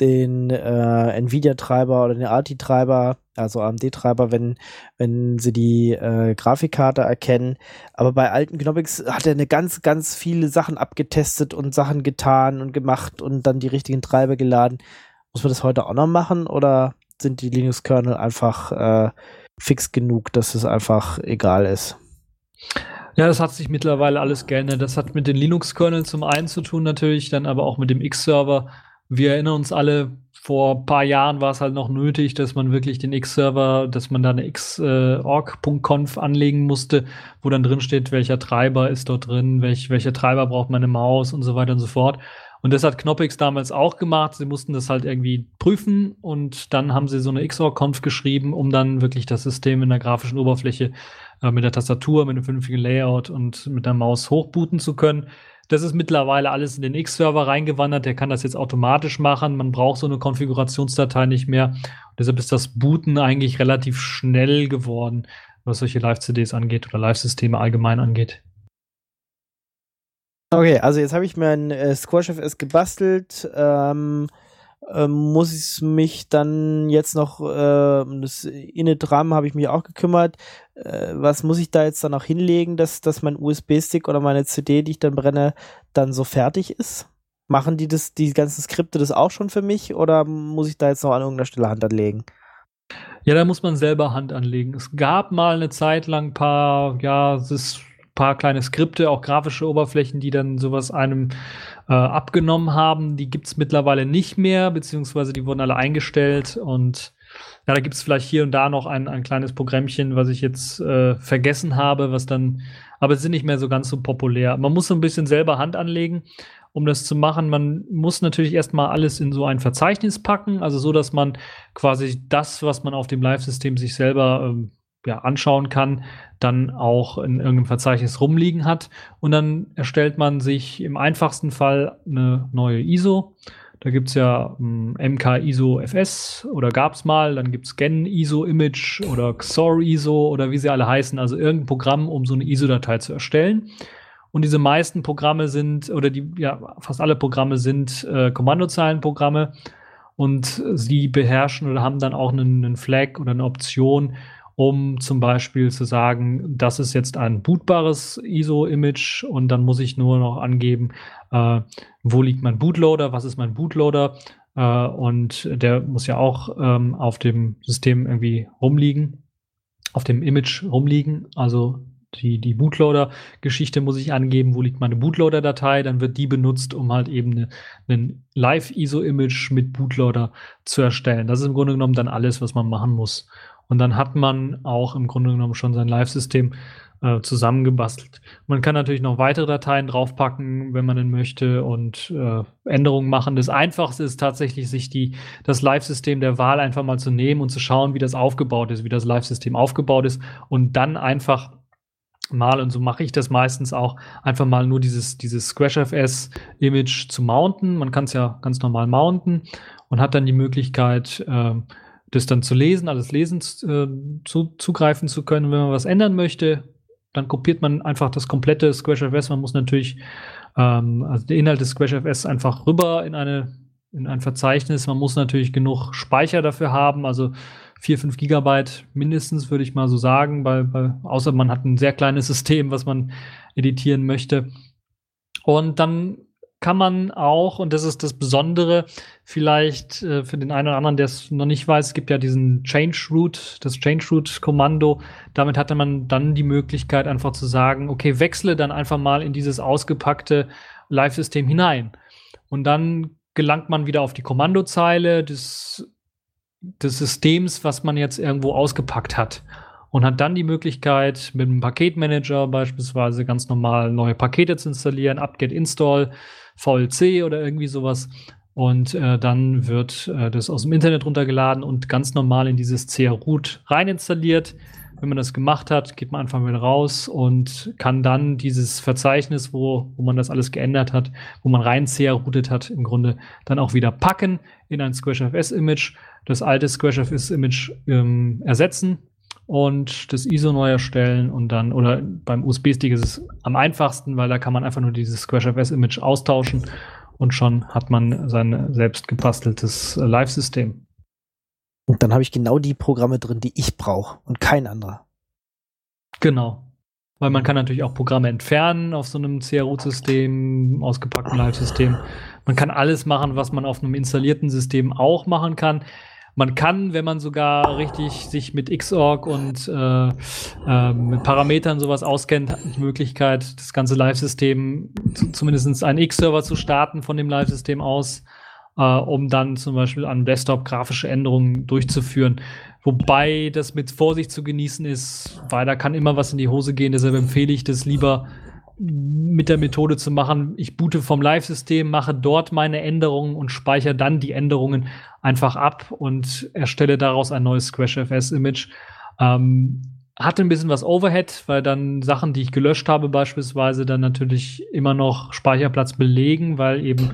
den äh, Nvidia-Treiber oder den ARTI-Treiber, also AMD-Treiber, wenn, wenn sie die äh, Grafikkarte erkennen. Aber bei alten Knoppix hat er eine ganz, ganz viele Sachen abgetestet und Sachen getan und gemacht und dann die richtigen Treiber geladen. Muss man das heute auch noch machen oder sind die Linux-Kernel einfach äh, fix genug, dass es einfach egal ist. Ja, das hat sich mittlerweile alles geändert. Das hat mit den Linux-Kerneln zum einen zu tun natürlich, dann aber auch mit dem X-Server. Wir erinnern uns alle, vor ein paar Jahren war es halt noch nötig, dass man wirklich den X-Server, dass man da eine x.org.conf anlegen musste, wo dann drin steht, welcher Treiber ist dort drin, welch, welcher Treiber braucht meine Maus und so weiter und so fort. Und das hat Knoppix damals auch gemacht. Sie mussten das halt irgendwie prüfen und dann haben sie so eine XOR-Conf geschrieben, um dann wirklich das System in der grafischen Oberfläche äh, mit der Tastatur, mit einem vernünftigen Layout und mit der Maus hochbooten zu können. Das ist mittlerweile alles in den X-Server reingewandert. Der kann das jetzt automatisch machen. Man braucht so eine Konfigurationsdatei nicht mehr. Und deshalb ist das Booten eigentlich relativ schnell geworden, was solche Live-CDs angeht oder Live-Systeme allgemein angeht. Okay, also jetzt habe ich mir ein äh, SquashFS gebastelt. Ähm, ähm, muss ich mich dann jetzt noch, äh, das Init-RAM habe ich mich auch gekümmert. Äh, was muss ich da jetzt dann noch hinlegen, dass, dass mein USB-Stick oder meine CD, die ich dann brenne, dann so fertig ist? Machen die das, die ganzen Skripte das auch schon für mich oder muss ich da jetzt noch an irgendeiner Stelle Hand anlegen? Ja, da muss man selber Hand anlegen. Es gab mal eine Zeit lang ein paar, ja, es ist paar kleine Skripte, auch grafische Oberflächen, die dann sowas einem äh, abgenommen haben. Die gibt es mittlerweile nicht mehr, beziehungsweise die wurden alle eingestellt und ja, da gibt es vielleicht hier und da noch ein, ein kleines Programmchen, was ich jetzt äh, vergessen habe, was dann, aber es sind nicht mehr so ganz so populär. Man muss so ein bisschen selber Hand anlegen, um das zu machen. Man muss natürlich erstmal alles in so ein Verzeichnis packen, also so, dass man quasi das, was man auf dem Live-System sich selber ähm, ja, anschauen kann, dann auch in irgendeinem Verzeichnis rumliegen hat. Und dann erstellt man sich im einfachsten Fall eine neue ISO. Da gibt es ja ähm, MK ISO FS oder gab es mal, dann gibt es Gen ISO Image oder XOR ISO oder wie sie alle heißen, also irgendein Programm, um so eine ISO-Datei zu erstellen. Und diese meisten Programme sind, oder die, ja, fast alle Programme sind äh, Kommandozeilenprogramme und sie beherrschen oder haben dann auch einen, einen Flag oder eine Option, um zum Beispiel zu sagen, das ist jetzt ein bootbares ISO-Image und dann muss ich nur noch angeben, äh, wo liegt mein Bootloader, was ist mein Bootloader äh, und der muss ja auch ähm, auf dem System irgendwie rumliegen, auf dem Image rumliegen, also die, die Bootloader-Geschichte muss ich angeben, wo liegt meine Bootloader-Datei, dann wird die benutzt, um halt eben ein Live-ISO-Image mit Bootloader zu erstellen. Das ist im Grunde genommen dann alles, was man machen muss. Und dann hat man auch im Grunde genommen schon sein Live-System äh, zusammengebastelt. Man kann natürlich noch weitere Dateien draufpacken, wenn man denn möchte, und äh, Änderungen machen. Das Einfachste ist tatsächlich, sich die, das Live-System der Wahl einfach mal zu nehmen und zu schauen, wie das aufgebaut ist, wie das Live-System aufgebaut ist und dann einfach mal, und so mache ich das meistens auch, einfach mal nur dieses, dieses SquashFS-Image zu mounten. Man kann es ja ganz normal mounten und hat dann die Möglichkeit, äh, das dann zu lesen, alles lesen äh, zu, zugreifen zu können. Wenn man was ändern möchte, dann kopiert man einfach das komplette SquashFS. Man muss natürlich ähm, also den Inhalt des SquashFS einfach rüber in eine in ein Verzeichnis. Man muss natürlich genug Speicher dafür haben, also 4, 5 Gigabyte mindestens, würde ich mal so sagen, bei, bei, außer man hat ein sehr kleines System, was man editieren möchte. Und dann kann man auch, und das ist das Besondere, vielleicht äh, für den einen oder anderen, der es noch nicht weiß, es gibt ja diesen Change Root, das Change Root Kommando. Damit hatte man dann die Möglichkeit, einfach zu sagen, okay, wechsle dann einfach mal in dieses ausgepackte Live-System hinein. Und dann gelangt man wieder auf die Kommandozeile des, des Systems, was man jetzt irgendwo ausgepackt hat und hat dann die Möglichkeit, mit einem Paketmanager beispielsweise ganz normal neue Pakete zu installieren, apt-get install VLC oder irgendwie sowas. Und äh, dann wird äh, das aus dem Internet runtergeladen und ganz normal in dieses CR-Root rein installiert. Wenn man das gemacht hat, geht man einfach wieder raus und kann dann dieses Verzeichnis, wo, wo man das alles geändert hat, wo man rein CR-Routet hat, im Grunde dann auch wieder packen in ein SquareFS-Image, das alte SquareFS-Image ähm, ersetzen und das ISO neu erstellen und dann, oder beim USB-Stick ist es am einfachsten, weil da kann man einfach nur dieses SquareFS-Image austauschen und schon hat man sein selbst gebasteltes äh, Live-System. Und dann habe ich genau die Programme drin, die ich brauche und kein anderer. Genau. Weil man kann natürlich auch Programme entfernen auf so einem CRU-System, ausgepackten Live-System. Man kann alles machen, was man auf einem installierten System auch machen kann. Man kann, wenn man sogar richtig sich mit Xorg und äh, äh, mit Parametern sowas auskennt, hat die Möglichkeit, das ganze Live-System, zumindest einen X-Server zu starten von dem Live-System aus äh, um dann zum Beispiel an Desktop grafische Änderungen durchzuführen. Wobei das mit Vorsicht zu genießen ist, weil da kann immer was in die Hose gehen. Deshalb empfehle ich das lieber mit der Methode zu machen. Ich boote vom Live-System, mache dort meine Änderungen und speichere dann die Änderungen einfach ab und erstelle daraus ein neues SquashFS-Image. Ähm, hatte ein bisschen was Overhead, weil dann Sachen, die ich gelöscht habe, beispielsweise dann natürlich immer noch Speicherplatz belegen, weil eben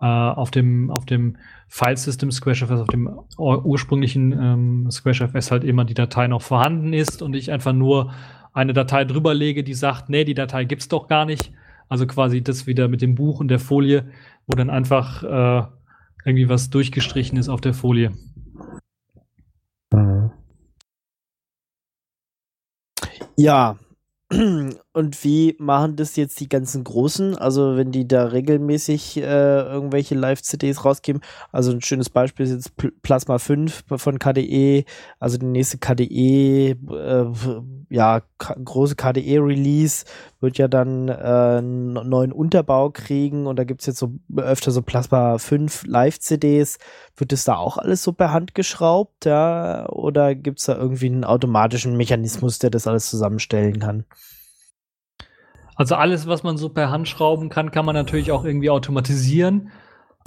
äh, auf dem, auf dem File-System SquareFS, auf dem ursprünglichen ähm, SquareFS halt immer die Datei noch vorhanden ist und ich einfach nur eine Datei drüber lege, die sagt, nee, die Datei gibt's doch gar nicht. Also quasi das wieder mit dem Buch und der Folie, wo dann einfach äh, irgendwie was durchgestrichen ist auf der Folie. Mhm. Ja, und wie machen das jetzt die ganzen Großen? Also, wenn die da regelmäßig äh, irgendwelche Live-CDs rausgeben. Also, ein schönes Beispiel ist jetzt Pl Plasma 5 von KDE. Also, die nächste KDE, äh, ja, große KDE-Release wird ja dann äh, einen neuen Unterbau kriegen. Und da gibt es jetzt so öfter so Plasma 5 Live-CDs. Wird das da auch alles so per Hand geschraubt? Ja? Oder gibt es da irgendwie einen automatischen Mechanismus, der das alles zusammenstellen kann? Also alles, was man so per Hand schrauben kann, kann man natürlich auch irgendwie automatisieren.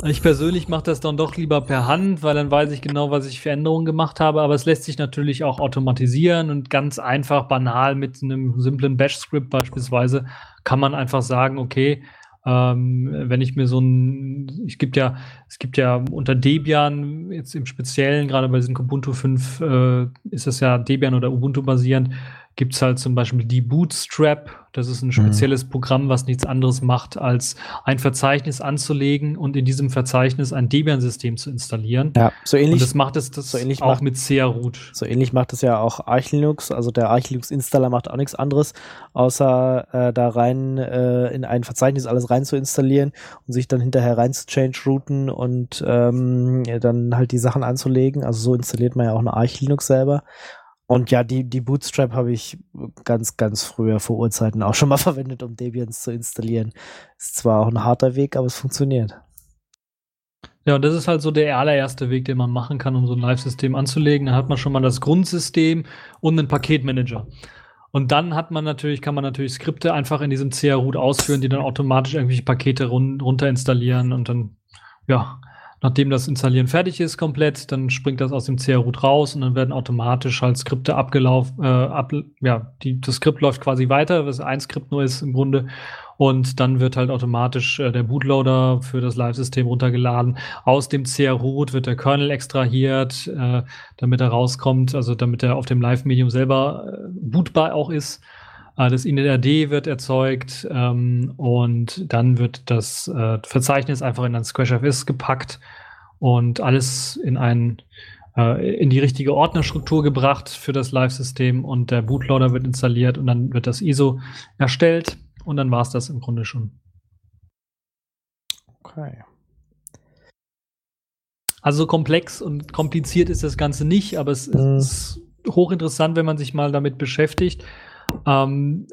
Ich persönlich mache das dann doch lieber per Hand, weil dann weiß ich genau, was ich für Änderungen gemacht habe. Aber es lässt sich natürlich auch automatisieren und ganz einfach, banal mit einem simplen Bash-Script beispielsweise kann man einfach sagen, okay, ähm, wenn ich mir so ein, es gibt ja, es gibt ja unter Debian jetzt im Speziellen, gerade bei diesem Ubuntu 5, äh, ist das ja Debian oder Ubuntu basierend, gibt es halt zum Beispiel die Bootstrap. Das ist ein mhm. spezielles mhm. Programm, was nichts anderes macht, als ein Verzeichnis anzulegen und in diesem Verzeichnis ein Debian-System zu installieren. Ja, so ähnlich. Und das macht es das so ähnlich auch macht, mit CR-Root. So ähnlich macht es ja auch Arch Linux. Also der Arch Linux-Installer macht auch nichts anderes, außer äh, da rein äh, in ein Verzeichnis alles rein zu installieren und sich dann hinterher rein zu change-routen und ähm, dann halt die Sachen anzulegen. Also so installiert man ja auch eine Arch Linux selber. Und ja, die, die Bootstrap habe ich ganz, ganz früher vor Urzeiten auch schon mal verwendet, um Debians zu installieren. Ist zwar auch ein harter Weg, aber es funktioniert. Ja, und das ist halt so der allererste Weg, den man machen kann, um so ein Live-System anzulegen. Da hat man schon mal das Grundsystem und einen Paketmanager. Und dann hat man natürlich, kann man natürlich Skripte einfach in diesem CR-Root ausführen, die dann automatisch irgendwelche Pakete run runter installieren und dann, ja, Nachdem das Installieren fertig ist komplett, dann springt das aus dem CR-Root raus und dann werden automatisch halt Skripte abgelaufen, äh, ab, ja, die, das Skript läuft quasi weiter, was ein Skript nur ist im Grunde. Und dann wird halt automatisch äh, der Bootloader für das Live-System runtergeladen. Aus dem CR-Root wird der Kernel extrahiert, äh, damit er rauskommt, also damit er auf dem Live-Medium selber äh, bootbar auch ist. Äh, das init wird erzeugt ähm, und dann wird das äh, Verzeichnis einfach in ein SquashFS gepackt und alles in ein äh, in die richtige Ordnerstruktur gebracht für das Live-System und der Bootloader wird installiert und dann wird das ISO erstellt und dann war es das im Grunde schon. Okay. Also komplex und kompliziert ist das Ganze nicht, aber es mhm. ist hochinteressant, wenn man sich mal damit beschäftigt. Ähm,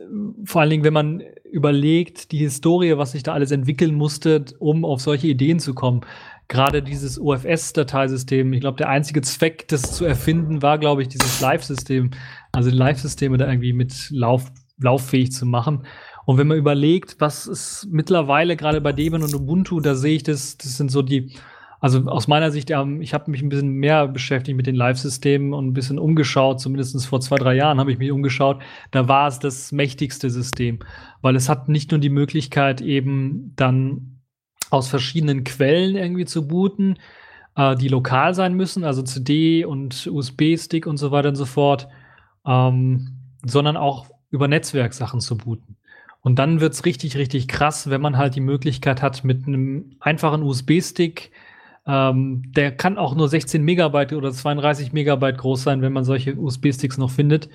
vor allen Dingen, wenn man überlegt, die Historie, was sich da alles entwickeln musste, um auf solche Ideen zu kommen. Gerade dieses UFS-Dateisystem, ich glaube, der einzige Zweck, das zu erfinden, war, glaube ich, dieses Live-System, also Live-Systeme da irgendwie mit Lauf, lauffähig zu machen. Und wenn man überlegt, was ist mittlerweile gerade bei Debian und Ubuntu, da sehe ich das, das sind so die also aus meiner Sicht, ähm, ich habe mich ein bisschen mehr beschäftigt mit den Live-Systemen und ein bisschen umgeschaut, zumindest vor zwei, drei Jahren habe ich mich umgeschaut. Da war es das mächtigste System, weil es hat nicht nur die Möglichkeit, eben dann aus verschiedenen Quellen irgendwie zu booten, äh, die lokal sein müssen, also CD und USB-Stick und so weiter und so fort, ähm, sondern auch über Netzwerksachen zu booten. Und dann wird es richtig, richtig krass, wenn man halt die Möglichkeit hat, mit einem einfachen USB-Stick, ähm, der kann auch nur 16 Megabyte oder 32 Megabyte groß sein, wenn man solche USB-Sticks noch findet,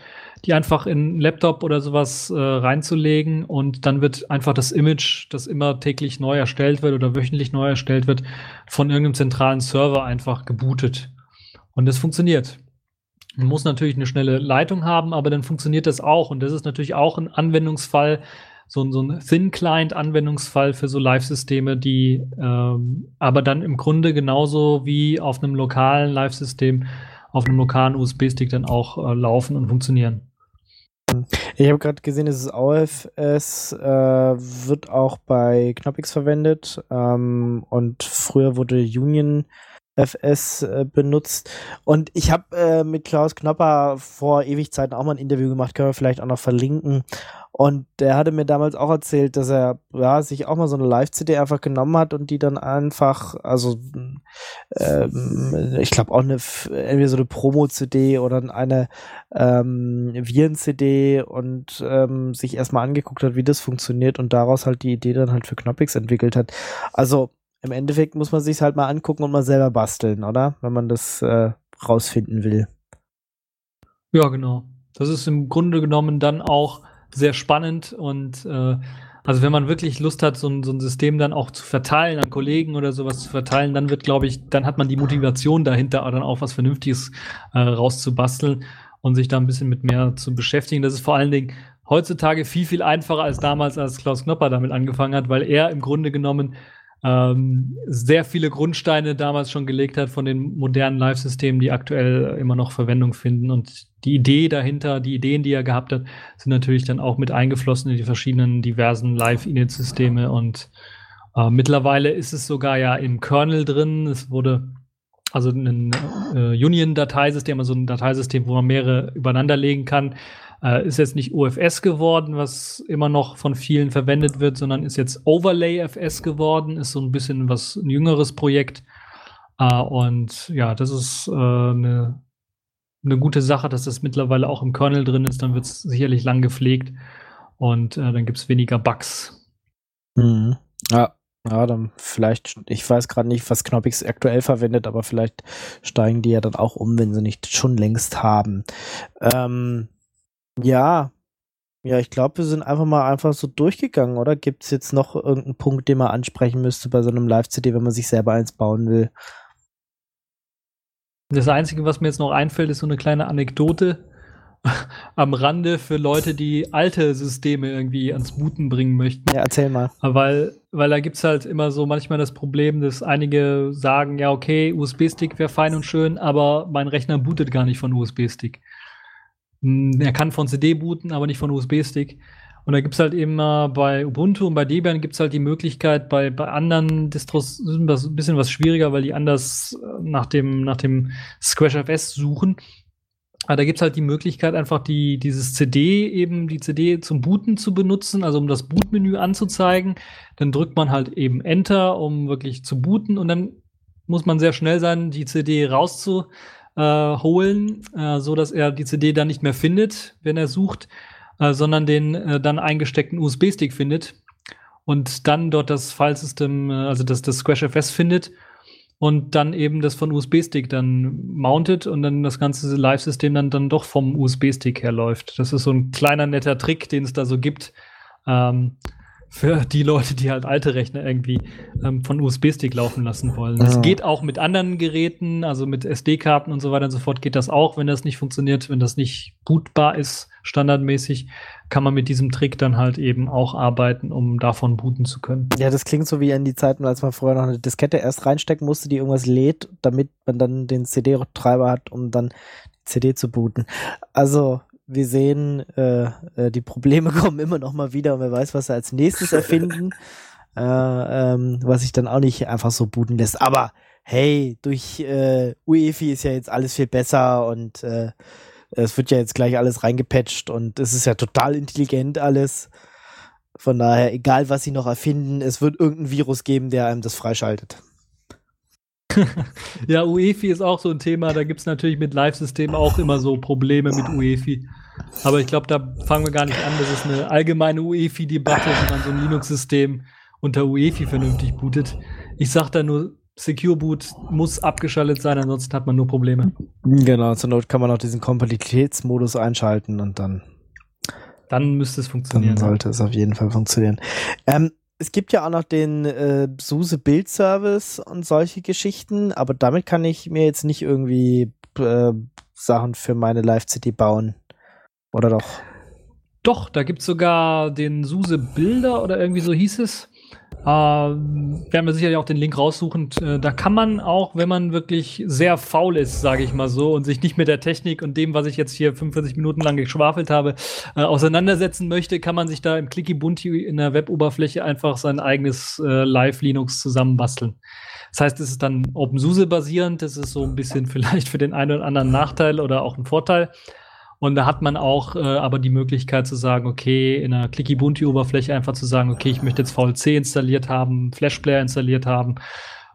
die einfach in einen Laptop oder sowas äh, reinzulegen und dann wird einfach das Image, das immer täglich neu erstellt wird oder wöchentlich neu erstellt wird, von irgendeinem zentralen Server einfach gebootet. Und das funktioniert. Man muss natürlich eine schnelle Leitung haben, aber dann funktioniert das auch. Und das ist natürlich auch ein Anwendungsfall, so, ein, so ein Thin-Client-Anwendungsfall für so Live-Systeme, die ähm, aber dann im Grunde genauso wie auf einem lokalen Live-System auf einem lokalen USB-Stick dann auch äh, laufen und funktionieren. Ich habe gerade gesehen, es ist äh, wird auch bei Knoppix verwendet ähm, und früher wurde Union FS äh, benutzt. Und ich habe äh, mit Klaus Knopper vor ewig Zeiten auch mal ein Interview gemacht, können wir vielleicht auch noch verlinken. Und der hatte mir damals auch erzählt, dass er ja, sich auch mal so eine Live-CD einfach genommen hat und die dann einfach, also ähm, ich glaube auch eine entweder so eine Promo-CD oder eine ähm, Viren-CD und ähm, sich erstmal angeguckt hat, wie das funktioniert und daraus halt die Idee dann halt für Knoppix entwickelt hat. Also im Endeffekt muss man sich halt mal angucken und mal selber basteln, oder? Wenn man das äh, rausfinden will. Ja, genau. Das ist im Grunde genommen dann auch sehr spannend und äh, also wenn man wirklich Lust hat, so ein, so ein System dann auch zu verteilen, an Kollegen oder sowas zu verteilen, dann wird, glaube ich, dann hat man die Motivation dahinter, dann auch was Vernünftiges äh, rauszubasteln und sich da ein bisschen mit mehr zu beschäftigen. Das ist vor allen Dingen heutzutage viel, viel einfacher als damals, als Klaus Knopper damit angefangen hat, weil er im Grunde genommen ähm, sehr viele Grundsteine damals schon gelegt hat von den modernen Live-Systemen, die aktuell immer noch Verwendung finden. Und die Idee dahinter, die Ideen, die er gehabt hat, sind natürlich dann auch mit eingeflossen in die verschiedenen diversen Live-Init-Systeme. Und äh, mittlerweile ist es sogar ja im Kernel drin. Es wurde also ein äh, Union-Dateisystem, also ein Dateisystem, wo man mehrere übereinander legen kann. Äh, ist jetzt nicht UFS geworden, was immer noch von vielen verwendet wird, sondern ist jetzt Overlay-FS geworden, ist so ein bisschen was ein jüngeres Projekt. Äh, und ja, das ist äh, eine, eine gute Sache, dass das mittlerweile auch im Kernel drin ist. Dann wird es sicherlich lang gepflegt und äh, dann gibt es weniger Bugs. Mhm. Ja, ja, dann vielleicht, ich weiß gerade nicht, was Knoppix aktuell verwendet, aber vielleicht steigen die ja dann auch um, wenn sie nicht schon längst haben. Ähm, ja, ja, ich glaube, wir sind einfach mal einfach so durchgegangen, oder? Gibt es jetzt noch irgendeinen Punkt, den man ansprechen müsste bei so einem Live-CD, wenn man sich selber eins bauen will? Das Einzige, was mir jetzt noch einfällt, ist so eine kleine Anekdote am Rande für Leute, die alte Systeme irgendwie ans Booten bringen möchten. Ja, erzähl mal. Weil, weil da gibt es halt immer so manchmal das Problem, dass einige sagen, ja, okay, USB-Stick wäre fein und schön, aber mein Rechner bootet gar nicht von USB-Stick. Hm, er kann von CD booten, aber nicht von USB-Stick. Und da gibt es halt äh, bei Ubuntu und bei Debian gibt es halt die Möglichkeit, bei, bei anderen Distros ein bisschen was schwieriger, weil die anders äh, nach dem, nach dem SquashFS suchen. Aber da gibt es halt die Möglichkeit, einfach die, dieses CD, eben die CD zum Booten zu benutzen, also um das Bootmenü anzuzeigen. Dann drückt man halt eben Enter, um wirklich zu booten und dann muss man sehr schnell sein, die CD rauszu äh, holen, äh, so dass er die CD dann nicht mehr findet, wenn er sucht, äh, sondern den äh, dann eingesteckten USB-Stick findet und dann dort das Filesystem, äh, also das, das SquashFS findet und dann eben das von USB-Stick dann mountet und dann das ganze Live-System dann, dann doch vom USB-Stick her läuft. Das ist so ein kleiner netter Trick, den es da so gibt. Ähm, für die Leute, die halt alte Rechner irgendwie ähm, von USB-Stick laufen lassen wollen. Es ja. geht auch mit anderen Geräten, also mit SD-Karten und so weiter und so fort geht das auch, wenn das nicht funktioniert, wenn das nicht bootbar ist, standardmäßig, kann man mit diesem Trick dann halt eben auch arbeiten, um davon booten zu können. Ja, das klingt so wie in die Zeiten, als man vorher noch eine Diskette erst reinstecken musste, die irgendwas lädt, damit man dann den CD-Treiber hat, um dann die CD zu booten. Also wir sehen, äh, äh, die Probleme kommen immer noch mal wieder und wer weiß, was sie als nächstes erfinden, äh, ähm, was sich dann auch nicht einfach so booten lässt. Aber hey, durch äh, UEFI ist ja jetzt alles viel besser und äh, es wird ja jetzt gleich alles reingepatcht und es ist ja total intelligent alles. Von daher, egal was sie noch erfinden, es wird irgendein Virus geben, der einem das freischaltet. Ja, UEFI ist auch so ein Thema. Da gibt es natürlich mit Live-Systemen auch immer so Probleme mit UEFI. Aber ich glaube, da fangen wir gar nicht an. Das ist eine allgemeine UEFI-Debatte, wie man so ein Linux-System unter UEFI vernünftig bootet. Ich sage da nur, Secure Boot muss abgeschaltet sein, ansonsten hat man nur Probleme. Genau, zur Not kann man auch diesen Kompatibilitätsmodus einschalten und dann. Dann müsste es funktionieren. Dann sollte es auf jeden Fall funktionieren. Ähm, es gibt ja auch noch den äh, SUSE Build Service und solche Geschichten, aber damit kann ich mir jetzt nicht irgendwie äh, Sachen für meine Live-CD bauen. Oder doch? Doch, da gibt es sogar den SUSE Bilder oder irgendwie so hieß es. Äh, werden wir sicherlich auch den Link raussuchen. Äh, da kann man auch, wenn man wirklich sehr faul ist, sage ich mal so, und sich nicht mit der Technik und dem, was ich jetzt hier 45 Minuten lang geschwafelt habe, äh, auseinandersetzen möchte, kann man sich da im Clicky Bunti in der Weboberfläche einfach sein eigenes äh, Live-Linux zusammenbasteln. Das heißt, es ist dann OpenSUSE basierend. Das ist so ein bisschen vielleicht für den einen oder anderen Nachteil oder auch ein Vorteil. Und da hat man auch äh, aber die Möglichkeit zu sagen, okay, in einer Clicky Bunti Oberfläche einfach zu sagen, okay, ich möchte jetzt VLC installiert haben, Flashplayer installiert haben.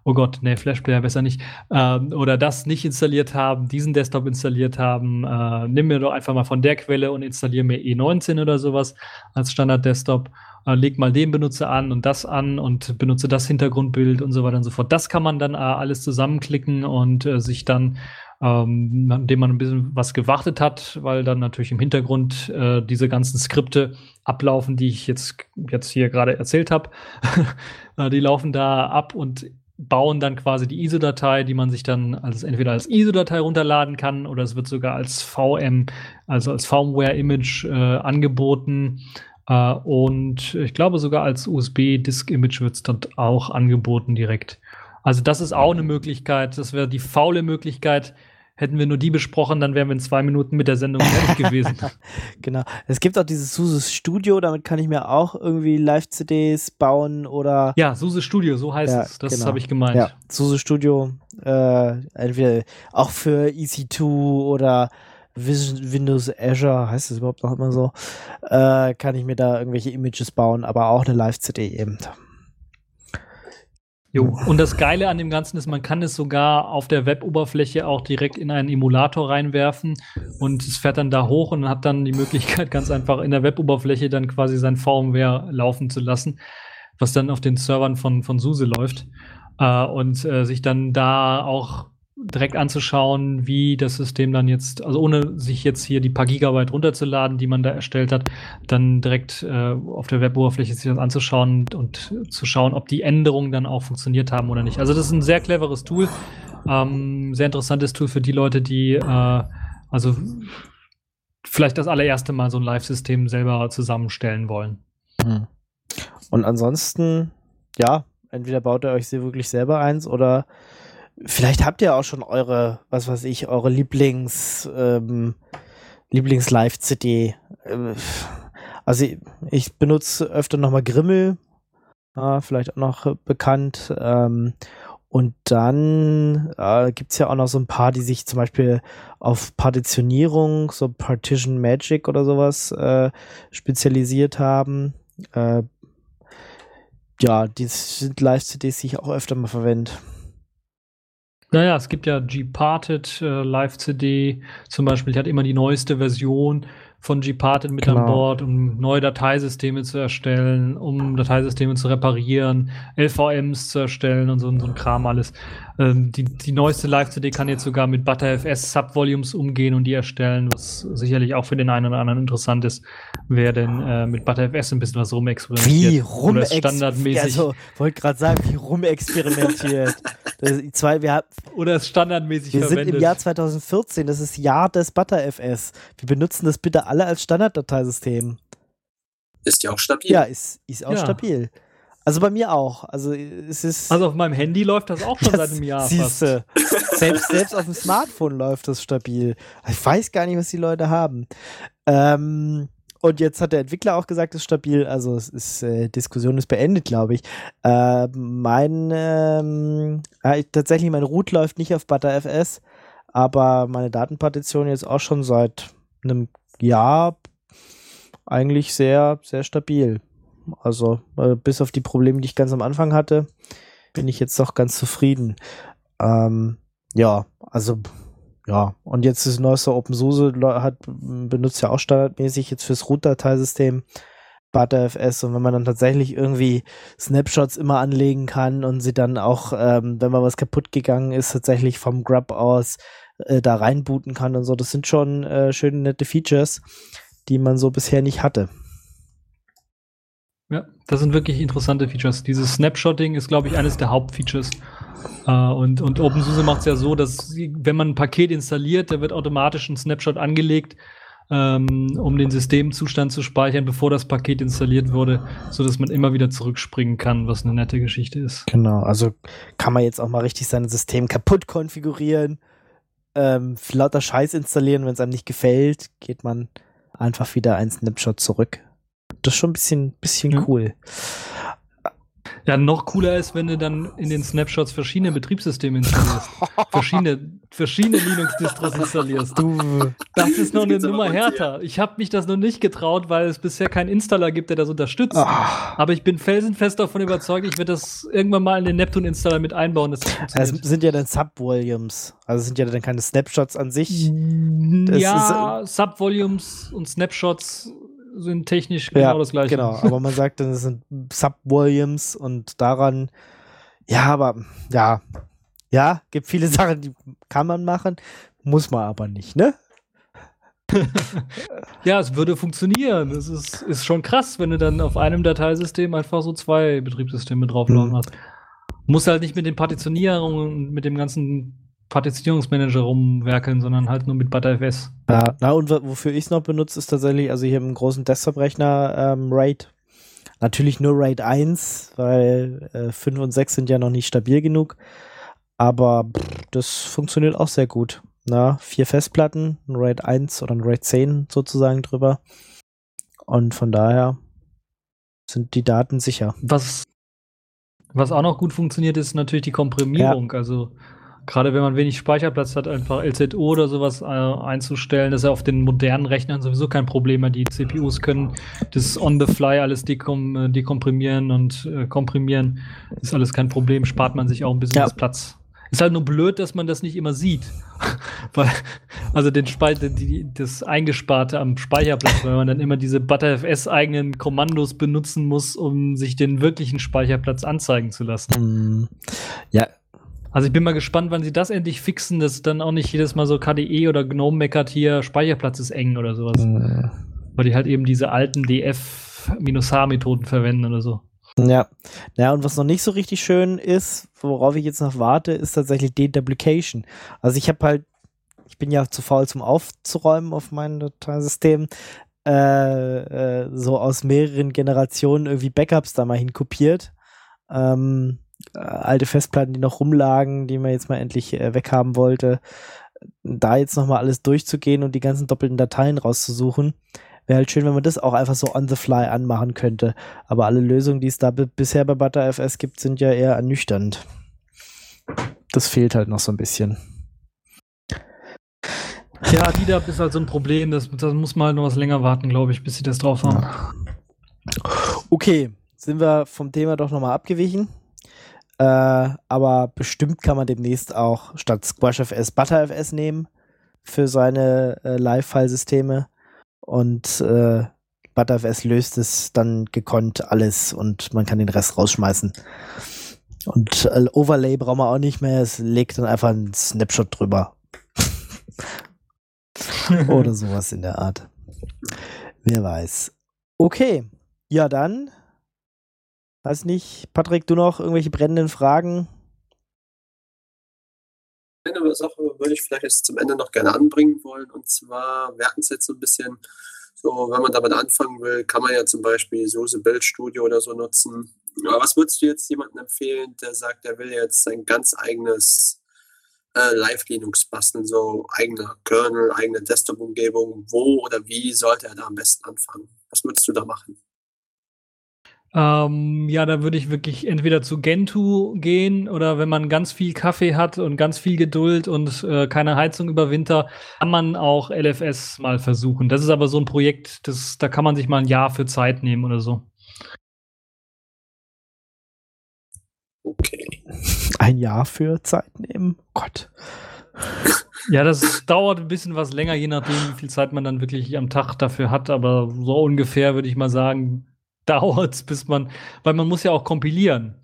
Oh Gott, nee, Flashplayer besser nicht. Ähm, oder das nicht installiert haben, diesen Desktop installiert haben. Äh, nimm mir doch einfach mal von der Quelle und installiere mir E19 oder sowas als Standard-Desktop. Äh, leg mal den Benutzer an und das an und benutze das Hintergrundbild und so weiter und so fort. Das kann man dann äh, alles zusammenklicken und äh, sich dann ähm, nachdem man ein bisschen was gewartet hat, weil dann natürlich im Hintergrund äh, diese ganzen Skripte ablaufen, die ich jetzt, jetzt hier gerade erzählt habe. äh, die laufen da ab und bauen dann quasi die ISO-Datei, die man sich dann als entweder als ISO-Datei runterladen kann oder es wird sogar als VM, also als Firmware-Image äh, angeboten. Uh, und ich glaube sogar als USB-Disk-Image wird es dort auch angeboten direkt. Also das ist auch eine Möglichkeit. Das wäre die faule Möglichkeit, Hätten wir nur die besprochen, dann wären wir in zwei Minuten mit der Sendung fertig gewesen. genau. Es gibt auch dieses SUSE Studio, damit kann ich mir auch irgendwie Live-CDs bauen oder. Ja, SUSE Studio, so heißt ja, es. Das genau. habe ich gemeint. Ja, SUSE Studio, äh, entweder auch für EC2 oder Windows Azure, heißt es überhaupt noch immer so, äh, kann ich mir da irgendwelche Images bauen, aber auch eine Live-CD eben. Jo. Und das Geile an dem Ganzen ist, man kann es sogar auf der Web-Oberfläche auch direkt in einen Emulator reinwerfen und es fährt dann da hoch und hat dann die Möglichkeit, ganz einfach in der Web-Oberfläche dann quasi sein VMware laufen zu lassen, was dann auf den Servern von, von SUSE läuft. Äh, und äh, sich dann da auch direkt anzuschauen, wie das System dann jetzt, also ohne sich jetzt hier die paar Gigabyte runterzuladen, die man da erstellt hat, dann direkt äh, auf der Web-Oberfläche sich das anzuschauen und zu schauen, ob die Änderungen dann auch funktioniert haben oder nicht. Also das ist ein sehr cleveres Tool, ähm, sehr interessantes Tool für die Leute, die äh, also vielleicht das allererste Mal so ein Live-System selber zusammenstellen wollen. Hm. Und ansonsten, ja, entweder baut ihr euch sie wirklich selber eins oder Vielleicht habt ihr auch schon eure, was weiß ich, eure Lieblings, ähm, Lieblings-Live-CD. Äh, also ich, benutze öfter nochmal Grimmel, ja, vielleicht auch noch bekannt. Ähm, und dann äh, gibt ja auch noch so ein paar, die sich zum Beispiel auf Partitionierung, so Partition Magic oder sowas äh, spezialisiert haben. Äh, ja, die sind Live-CDs, die ich auch öfter mal verwende. Naja, es gibt ja G-Parted äh, Live-CD zum Beispiel, die hat immer die neueste Version von Gparted mit genau. an Bord, um neue Dateisysteme zu erstellen, um Dateisysteme zu reparieren, LVMs zu erstellen und so, so ein Kram alles. Ähm, die, die neueste Live-CD kann jetzt sogar mit ButterFS Subvolumes umgehen und die erstellen, was sicherlich auch für den einen oder anderen interessant ist, wer denn äh, mit ButterFS ein bisschen was rumexperimentiert. Wie rumexperimentiert? Also, wollte gerade sagen, wie rumexperimentiert. zwei, wir, oder es standardmäßig wir verwendet. Wir sind im Jahr 2014, das ist Jahr des ButterFS. Wir benutzen das bitte alle alle als Standarddateisystem. Ist ja auch stabil. Ja, ist, ist auch ja. stabil. Also bei mir auch. Also es ist. Also auf meinem Handy läuft das auch schon das seit einem Jahr. Siehste. selbst, selbst auf dem Smartphone läuft das stabil. Ich weiß gar nicht, was die Leute haben. Ähm, Und jetzt hat der Entwickler auch gesagt, es ist stabil. Also es ist, äh, Diskussion ist beendet, glaube ich. Äh, mein, ähm, ich, tatsächlich, mein Root läuft nicht auf ButterFS, aber meine Datenpartition jetzt auch schon seit einem Jahr eigentlich sehr, sehr stabil. Also äh, bis auf die Probleme, die ich ganz am Anfang hatte, bin ich jetzt doch ganz zufrieden. Ähm, ja, also ja, und jetzt das neueste OpenSUSE hat, benutzt ja auch standardmäßig jetzt fürs Root-Dateisystem ButterFS und wenn man dann tatsächlich irgendwie Snapshots immer anlegen kann und sie dann auch, ähm, wenn mal was kaputt gegangen ist, tatsächlich vom Grub aus äh, da reinbooten kann und so, das sind schon äh, schöne, nette Features, die man so bisher nicht hatte. Ja, das sind wirklich interessante Features. Dieses Snapshotting ist, glaube ich, eines der Hauptfeatures. Uh, und, und OpenSUSE macht es ja so, dass wenn man ein Paket installiert, da wird automatisch ein Snapshot angelegt, ähm, um den Systemzustand zu speichern, bevor das Paket installiert wurde, sodass man immer wieder zurückspringen kann, was eine nette Geschichte ist. Genau, also kann man jetzt auch mal richtig sein System kaputt konfigurieren, ähm, lauter Scheiß installieren, wenn es einem nicht gefällt, geht man einfach wieder ein Snapshot zurück. Das ist schon ein bisschen, bisschen ja. cool. Ja, noch cooler ist, wenn du dann in den Snapshots verschiedene Betriebssysteme installierst. verschiedene, verschiedene Linux-Distros installierst. Du, das ist noch eine Nummer härter. Ich habe mich das noch nicht getraut, weil es bisher keinen Installer gibt, der das unterstützt. Ach. Aber ich bin felsenfest davon überzeugt, ich werde das irgendwann mal in den Neptune-Installer mit einbauen. Das, das sind ja dann Subvolumes. Also sind ja dann keine Snapshots an sich. Das ja, äh, Subvolumes und Snapshots sind technisch genau ja, das gleiche. Genau, aber man sagt dann, es sind Sub-Volumes und daran, ja, aber ja, ja, gibt viele Sachen, die kann man machen, muss man aber nicht, ne? ja, es würde funktionieren. Es ist, ist schon krass, wenn du dann auf einem Dateisystem einfach so zwei Betriebssysteme draufladen mhm. hast. Muss halt nicht mit den Partitionierungen und mit dem ganzen Partitionierungsmanager rumwerkeln, sondern halt nur mit ButterFS. Ja, na und wofür ich es noch benutze, ist tatsächlich, also hier im großen Desktop-Rechner ähm, RAID. Natürlich nur RAID 1, weil äh, 5 und 6 sind ja noch nicht stabil genug. Aber pff, das funktioniert auch sehr gut. Na, vier Festplatten, ein RAID 1 oder ein RAID 10 sozusagen drüber. Und von daher sind die Daten sicher. Was, was auch noch gut funktioniert, ist natürlich die Komprimierung. Ja. Also Gerade wenn man wenig Speicherplatz hat, einfach LZO oder sowas äh, einzustellen, das ist ja auf den modernen Rechnern sowieso kein Problem mehr. Die CPUs können das on the fly alles dekom äh, dekomprimieren und äh, komprimieren. Ist alles kein Problem, spart man sich auch ein bisschen ja. Platz. Ist halt nur blöd, dass man das nicht immer sieht. weil, also den Spe die, das Eingesparte am Speicherplatz, weil man dann immer diese ButterFS eigenen Kommandos benutzen muss, um sich den wirklichen Speicherplatz anzeigen zu lassen. Mm. Ja, also ich bin mal gespannt, wann sie das endlich fixen, dass dann auch nicht jedes Mal so KDE oder GNOME meckert hier, Speicherplatz ist eng oder sowas. Mhm. Weil die halt eben diese alten DF-H-Methoden verwenden oder so. Ja. Ja, und was noch nicht so richtig schön ist, worauf ich jetzt noch warte, ist tatsächlich Deduplication. Also ich habe halt, ich bin ja zu faul zum Aufzuräumen auf meinem Dateisystem, äh, äh, so aus mehreren Generationen irgendwie Backups da mal hinkopiert. Ähm, äh, alte Festplatten, die noch rumlagen, die man jetzt mal endlich äh, weghaben wollte, da jetzt nochmal alles durchzugehen und die ganzen doppelten Dateien rauszusuchen. Wäre halt schön, wenn man das auch einfach so on the fly anmachen könnte. Aber alle Lösungen, die es da bisher bei ButterFS gibt, sind ja eher ernüchternd. Das fehlt halt noch so ein bisschen. Ja, DDAP ist halt so ein Problem. Das, das muss man halt noch was länger warten, glaube ich, bis sie das drauf haben. Okay, sind wir vom Thema doch nochmal abgewichen. Äh, aber bestimmt kann man demnächst auch statt SquashFS ButterFS nehmen für seine äh, Live-File-Systeme. Und äh, ButterFS löst es dann gekonnt alles und man kann den Rest rausschmeißen. Und äh, Overlay braucht man auch nicht mehr. Es legt dann einfach einen Snapshot drüber. Oder sowas in der Art. Wer weiß. Okay. Ja, dann Weiß nicht, Patrick, du noch irgendwelche brennenden Fragen? Eine Sache würde ich vielleicht jetzt zum Ende noch gerne anbringen wollen. Und zwar, wir hatten es jetzt so ein bisschen, so, wenn man damit anfangen will, kann man ja zum Beispiel SUSE Build Studio oder so nutzen. Aber was würdest du jetzt jemandem empfehlen, der sagt, er will jetzt sein ganz eigenes äh, Live Linux basteln, so eigene Kernel, eigene Desktop-Umgebung. Wo oder wie sollte er da am besten anfangen? Was würdest du da machen? Ähm, ja, da würde ich wirklich entweder zu Gentoo gehen oder wenn man ganz viel Kaffee hat und ganz viel Geduld und äh, keine Heizung über Winter, kann man auch LFS mal versuchen. Das ist aber so ein Projekt, das, da kann man sich mal ein Jahr für Zeit nehmen oder so. Okay. Ein Jahr für Zeit nehmen? Gott. Ja, das dauert ein bisschen was länger, je nachdem, wie viel Zeit man dann wirklich am Tag dafür hat. Aber so ungefähr würde ich mal sagen, dauert es, bis man, weil man muss ja auch kompilieren.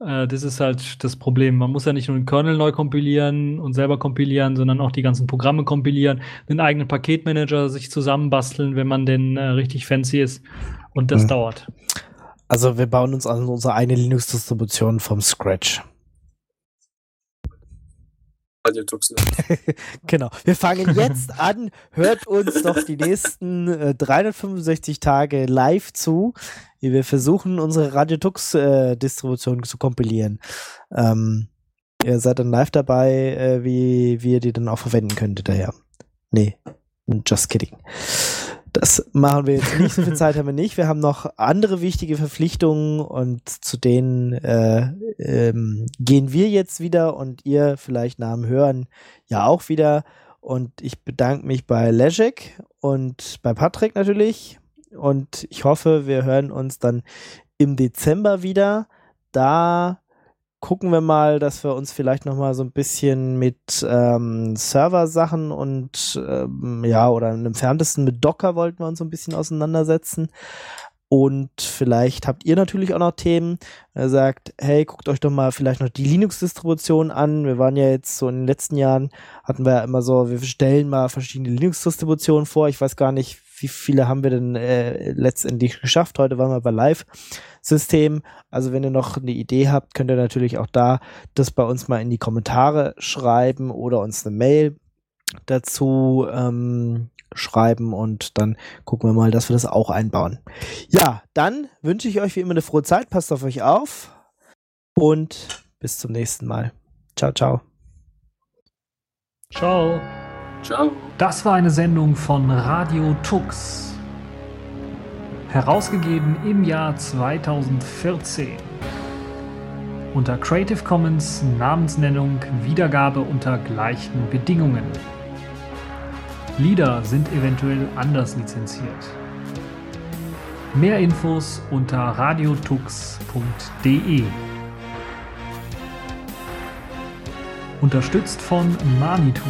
Äh, das ist halt das Problem. Man muss ja nicht nur den Kernel neu kompilieren und selber kompilieren, sondern auch die ganzen Programme kompilieren, den eigenen Paketmanager sich zusammenbasteln, wenn man denn äh, richtig fancy ist. Und das Mhm. dauert. Also wir bauen uns an unsere eine Linux-Distribution vom Scratch. Radio Tux. Genau. Wir fangen jetzt an. Hört uns doch die nächsten äh, 365 Tage live zu, wie wir versuchen, unsere Radiotux-Distribution zu kompilieren. Ähm, ihr seid dann live dabei, äh, wie, wie ihr die dann auch verwenden könnt hinterher. Nee, just kidding. Das machen wir jetzt nicht. So viel Zeit haben wir nicht. Wir haben noch andere wichtige Verpflichtungen und zu denen äh, ähm, gehen wir jetzt wieder und ihr vielleicht nach dem Hören ja auch wieder. Und ich bedanke mich bei Leszek und bei Patrick natürlich. Und ich hoffe, wir hören uns dann im Dezember wieder. Da gucken wir mal, dass wir uns vielleicht noch mal so ein bisschen mit ähm, Server-Sachen und ähm, ja, oder im entferntesten mit Docker wollten wir uns so ein bisschen auseinandersetzen. Und vielleicht habt ihr natürlich auch noch Themen. Er sagt, hey, guckt euch doch mal vielleicht noch die Linux-Distribution an. Wir waren ja jetzt so in den letzten Jahren, hatten wir ja immer so, wir stellen mal verschiedene Linux-Distributionen vor. Ich weiß gar nicht, wie viele haben wir denn äh, letztendlich geschafft. Heute waren wir bei Live-System. Also wenn ihr noch eine Idee habt, könnt ihr natürlich auch da das bei uns mal in die Kommentare schreiben oder uns eine Mail dazu ähm, schreiben und dann gucken wir mal, dass wir das auch einbauen. Ja, dann wünsche ich euch wie immer eine frohe Zeit, passt auf euch auf und bis zum nächsten Mal. Ciao, ciao. Ciao. Ciao. Das war eine Sendung von Radio Tux. Herausgegeben im Jahr 2014. Unter Creative Commons Namensnennung Wiedergabe unter gleichen Bedingungen. Lieder sind eventuell anders lizenziert. Mehr Infos unter radiotux.de. Unterstützt von Manitou.